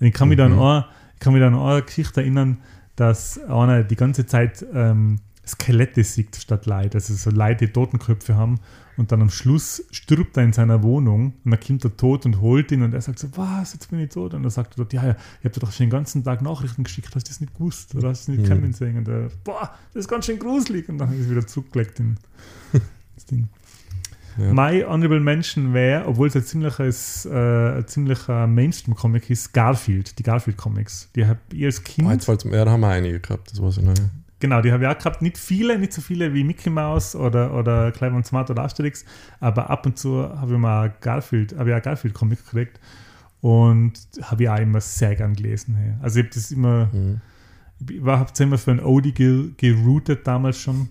Und ich kann mich, dann Mhm. an, ich kann mich dann an eine Geschichte erinnern, dass einer die ganze Zeit ähm, Skelette sieht statt Leid. Also so Leute, die Totenköpfe haben. Und dann am Schluss stirbt er in seiner Wohnung und dann kommt er tot und holt ihn und er sagt so, was, jetzt bin ich tot. Und er sagt dort, ja, ja, ich habe dir doch schon den ganzen Tag Nachrichten geschickt, hast du das nicht gewusst oder hast du das nicht Mhm. kommen sehen? Und er, boah, das ist ganz schön gruselig. Und dann ist er wieder zurückgelegt in [laughs] das Ding. Ja. My Honorable Mention wäre, obwohl es ein ziemliches, äh, ziemlicher Mainstream-Comic ist, Garfield, die Garfield-Comics. Die habe ich als Kind, Ah, jetzt mir- ja, da haben wir einige gehabt, das weiß ich nicht. genau, die habe ich auch gehabt. Nicht viele, nicht so viele wie Mickey Mouse oder, oder Clever und Smart oder Asterix, aber ab und zu habe ich mal Garfield, habe ich auch Garfield-Comic gekriegt und habe ich auch immer sehr gern gelesen. Hey. Also ich habe das immer, Mhm. ich habe es immer für ein Odie ge geroutet damals schon.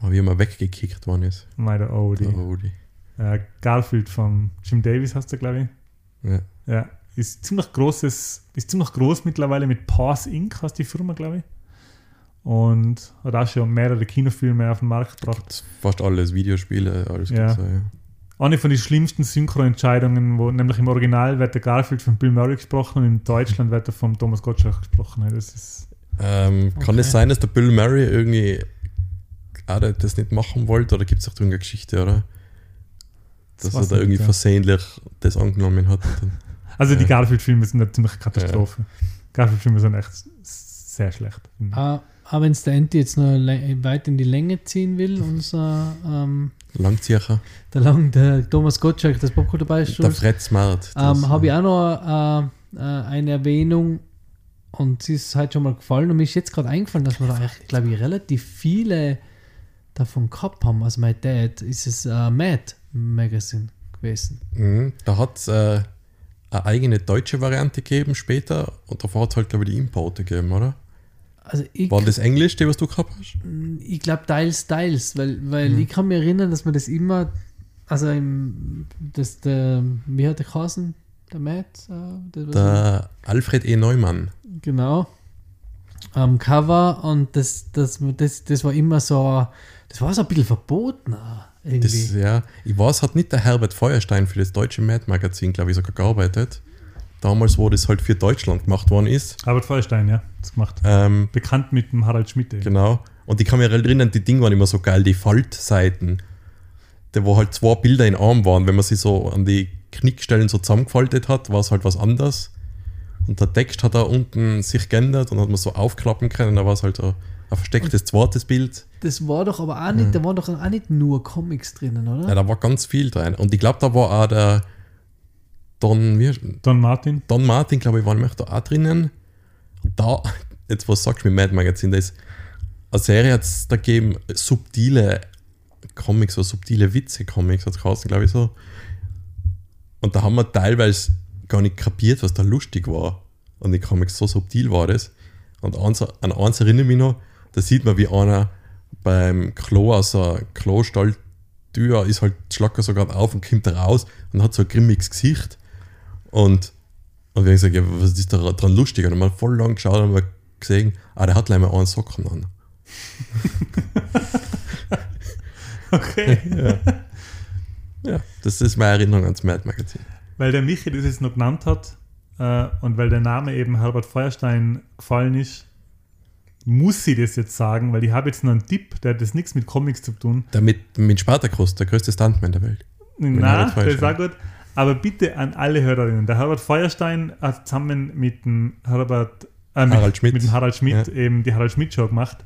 Aber wie immer weggekickt worden ist. Meine Odie. Oh, die. Äh, Garfield von Jim Davis hast du, glaube ich. Ja. Ja, ist ziemlich großes, ist ziemlich groß mittlerweile mit Pause Inc. heißt die Firma, glaube ich. Und hat auch schon mehrere Kinofilme auf den Markt gebracht. Fast alles, Videospiele, alles Ja. da, ja. Eine von den schlimmsten Synchroentscheidungen, wo nämlich im Original wird der Garfield von Bill Murray gesprochen und in Deutschland wird er von Thomas Gottschalk gesprochen. Das ist, Ähm, Kann Okay. es sein, dass der Bill Murray irgendwie auch das nicht machen wollte? Oder gibt es auch irgendeine Geschichte, oder? Dass er weiß da irgendwie nicht, ja. versehentlich das angenommen hat. dann- [laughs] also die Ja. Garfield-Filme sind eine ziemliche Katastrophe. Garfield-Filme sind echt sehr schlecht. Ah, aber wenn es der Enti jetzt noch weit in die Länge ziehen will, unser ähm, Langzieher. der, lang, der Thomas Gottschalk, das Popcorn dabei ist, Der Fred Smart. das, ähm, habe ich auch noch äh, äh, eine Erwähnung und sie ist halt schon mal gefallen und mir ist jetzt gerade eingefallen, dass wir da eigentlich, glaube ich, relativ viele davon gehabt haben, also mein Dad, ist es äh, Mad Magazine gewesen. Mhm. Da hat es äh, eine eigene deutsche Variante gegeben später und davor hat es halt, glaube ich, die Importe gegeben, oder? Also ich, War das Englisch, die was du gehabt hast? ich glaube Teils, Teils, weil, weil Hm. ich kann mich erinnern, dass man das immer, also im, das, der, wie hat der geheißen? Der Matt? Äh, war Der Alfred E. Neumann. genau. Am Cover und das, das, das, das war immer so, das war so ein bisschen verboten irgendwie. Das, ja, ich weiß, hat nicht der Herbert Feuerstein für das deutsche Mad-Magazin, glaube ich, sogar gearbeitet. Damals, wo das halt für Deutschland gemacht worden ist. Albert Feuerstein, ja, das gemacht. Ähm, Bekannt mit dem Harald Schmidt. eben. Genau. Und ich kann mich erinnern, die Dinge waren immer so geil, die Faltseiten. Da wo halt zwei Bilder in Arm waren. Wenn man sie so an die Knickstellen so zusammengefaltet hat, war es halt was anderes. Und der Text hat da unten sich geändert und hat man so aufklappen können. Da war es halt so ein verstecktes zweites Bild. Das war doch aber auch nicht, da waren doch auch nicht nur Comics drinnen, oder? Ja, da war ganz viel drin. Und ich glaube, da war auch der Don, wie, Don Martin. Don Martin, glaube ich, war nämlich da auch drinnen. Und da, jetzt was sagst du mit Mad Magazin, da ist eine Serie hat es da gegeben, subtile Comics, so subtile Witze-Comics, hat es glaube ich so. Und da haben wir teilweise gar nicht kapiert, was da lustig war. Und die Comics so subtil war das. Und eins, an eins erinnere ich mich noch, da sieht man, wie einer beim Klo aus der Klostalltür ist halt Schlacker sogar auf und kommt da raus und hat so ein grimmiges Gesicht. Und, und wir haben gesagt, ja, was ist da dran lustig? Und haben wir voll lang geschaut und haben gesehen, ah, der hat gleich mal einen Socken an. [laughs] Okay. [laughs] Ja, das ist meine Erinnerung ans Mad Magazin. weil der Michi das jetzt noch genannt hat äh, und weil der Name eben Herbert Feuerstein gefallen ist, muss ich das jetzt sagen, weil ich habe jetzt noch einen Tipp, der hat das nichts mit Comics zu tun. Der mit, Spartacus, der größte Stuntman der Welt. Na, Herbert das ist auch gut. Aber bitte an alle Hörerinnen. Der Herbert Feuerstein hat zusammen mit dem Herbert, äh, mit, Harald Schmidt. mit dem Harald Schmidt Ja. eben die Harald Schmidt Show gemacht.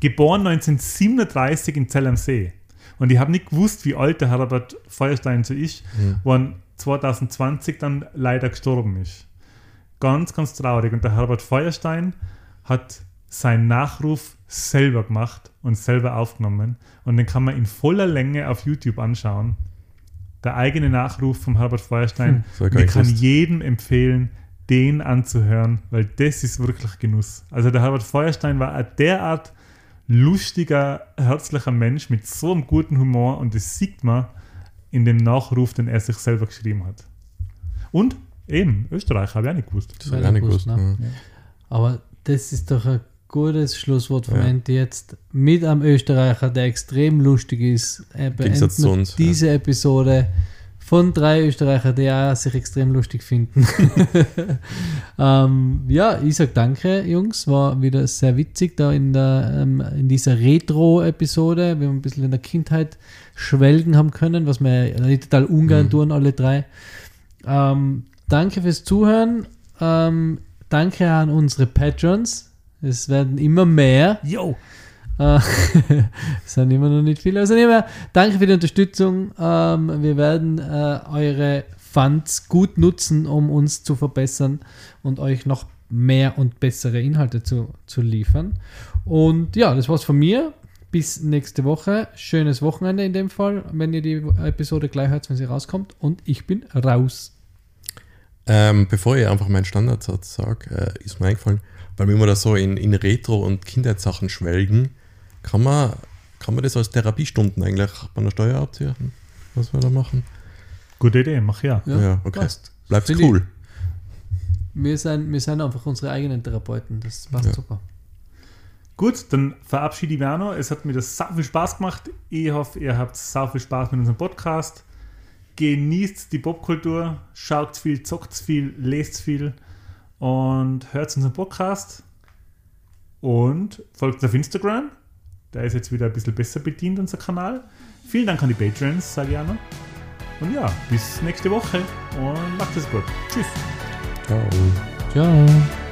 Geboren 1937 in Zell am See. Und ich habe nicht gewusst, wie alt der Herbert Feuerstein so ist, wo er 2020 dann leider gestorben ist. Ganz, ganz traurig. Und der Herbert Feuerstein hat seinen Nachruf selber gemacht und selber aufgenommen. Und den kann man in voller Länge auf YouTube anschauen. Der eigene Nachruf vom Herbert Feuerstein. Und ich kann jedem empfehlen, den anzuhören, weil das ist wirklich Genuss. Also der Herbert Feuerstein war ein derart lustiger, herzlicher Mensch mit so einem guten Humor und das sieht man in dem Nachruf, den er sich selber geschrieben hat. Und eben, Österreich habe ich auch nicht gewusst. Das habe ich auch nicht gewusst. ne? ja. Aber das ist doch ein gutes Schlusswort vom Ja. Ende jetzt. Mit einem Österreicher, der extrem lustig ist, beenden uns, diese Episode von drei Österreicher, die auch sich extrem lustig finden. [laughs] ähm, ja, ich sag danke, Jungs. War wieder sehr witzig da in, der, ähm, in dieser Retro-Episode. Wir haben ein bisschen in der Kindheit schwelgen haben können, was wir ja total ungern Mhm. tun, alle drei. Ähm, danke fürs Zuhören. Ähm, danke an unsere Patrons. Es werden immer mehr. Yo! Äh, [laughs] es sind immer noch nicht viele. Also nicht mehr. Danke für die Unterstützung. Ähm, wir werden äh, eure Funds gut nutzen, um uns zu verbessern und euch noch mehr und bessere Inhalte zu, zu liefern. Und ja, das war's von mir. Bis nächste Woche. Schönes Wochenende in dem Fall, wenn ihr die Episode gleich hört, wenn sie rauskommt. Und ich bin raus. Ähm, bevor ich einfach meinen Standardsatz sage, äh, ist mir eingefallen, weil wir immer da so in, in Retro- und Kindheitssachen schwelgen, kann man, kann man das als Therapiestunden eigentlich bei einer Steuer abziehen, was wir da machen? Gute Idee, mach ja. Ja, okay. passt. Bleibt Finde ich- cool. Wir sind, wir sind einfach unsere eigenen Therapeuten. Das passt Ja. super. Gut, dann verabschiede ich mich auch noch. Es hat mir das sau viel Spaß gemacht. Ich hoffe, ihr habt sau viel Spaß mit unserem Podcast. Genießt die Popkultur, schaut viel, zockt viel, lest viel und hört unseren Podcast. Und folgt uns auf Instagram. Der ist jetzt wieder ein bisschen besser bedient, unser Kanal. Vielen Dank an die Patrons, sage ich auch noch. Und ja, bis nächste Woche und macht es gut. Tschüss. Ciao. Ciao.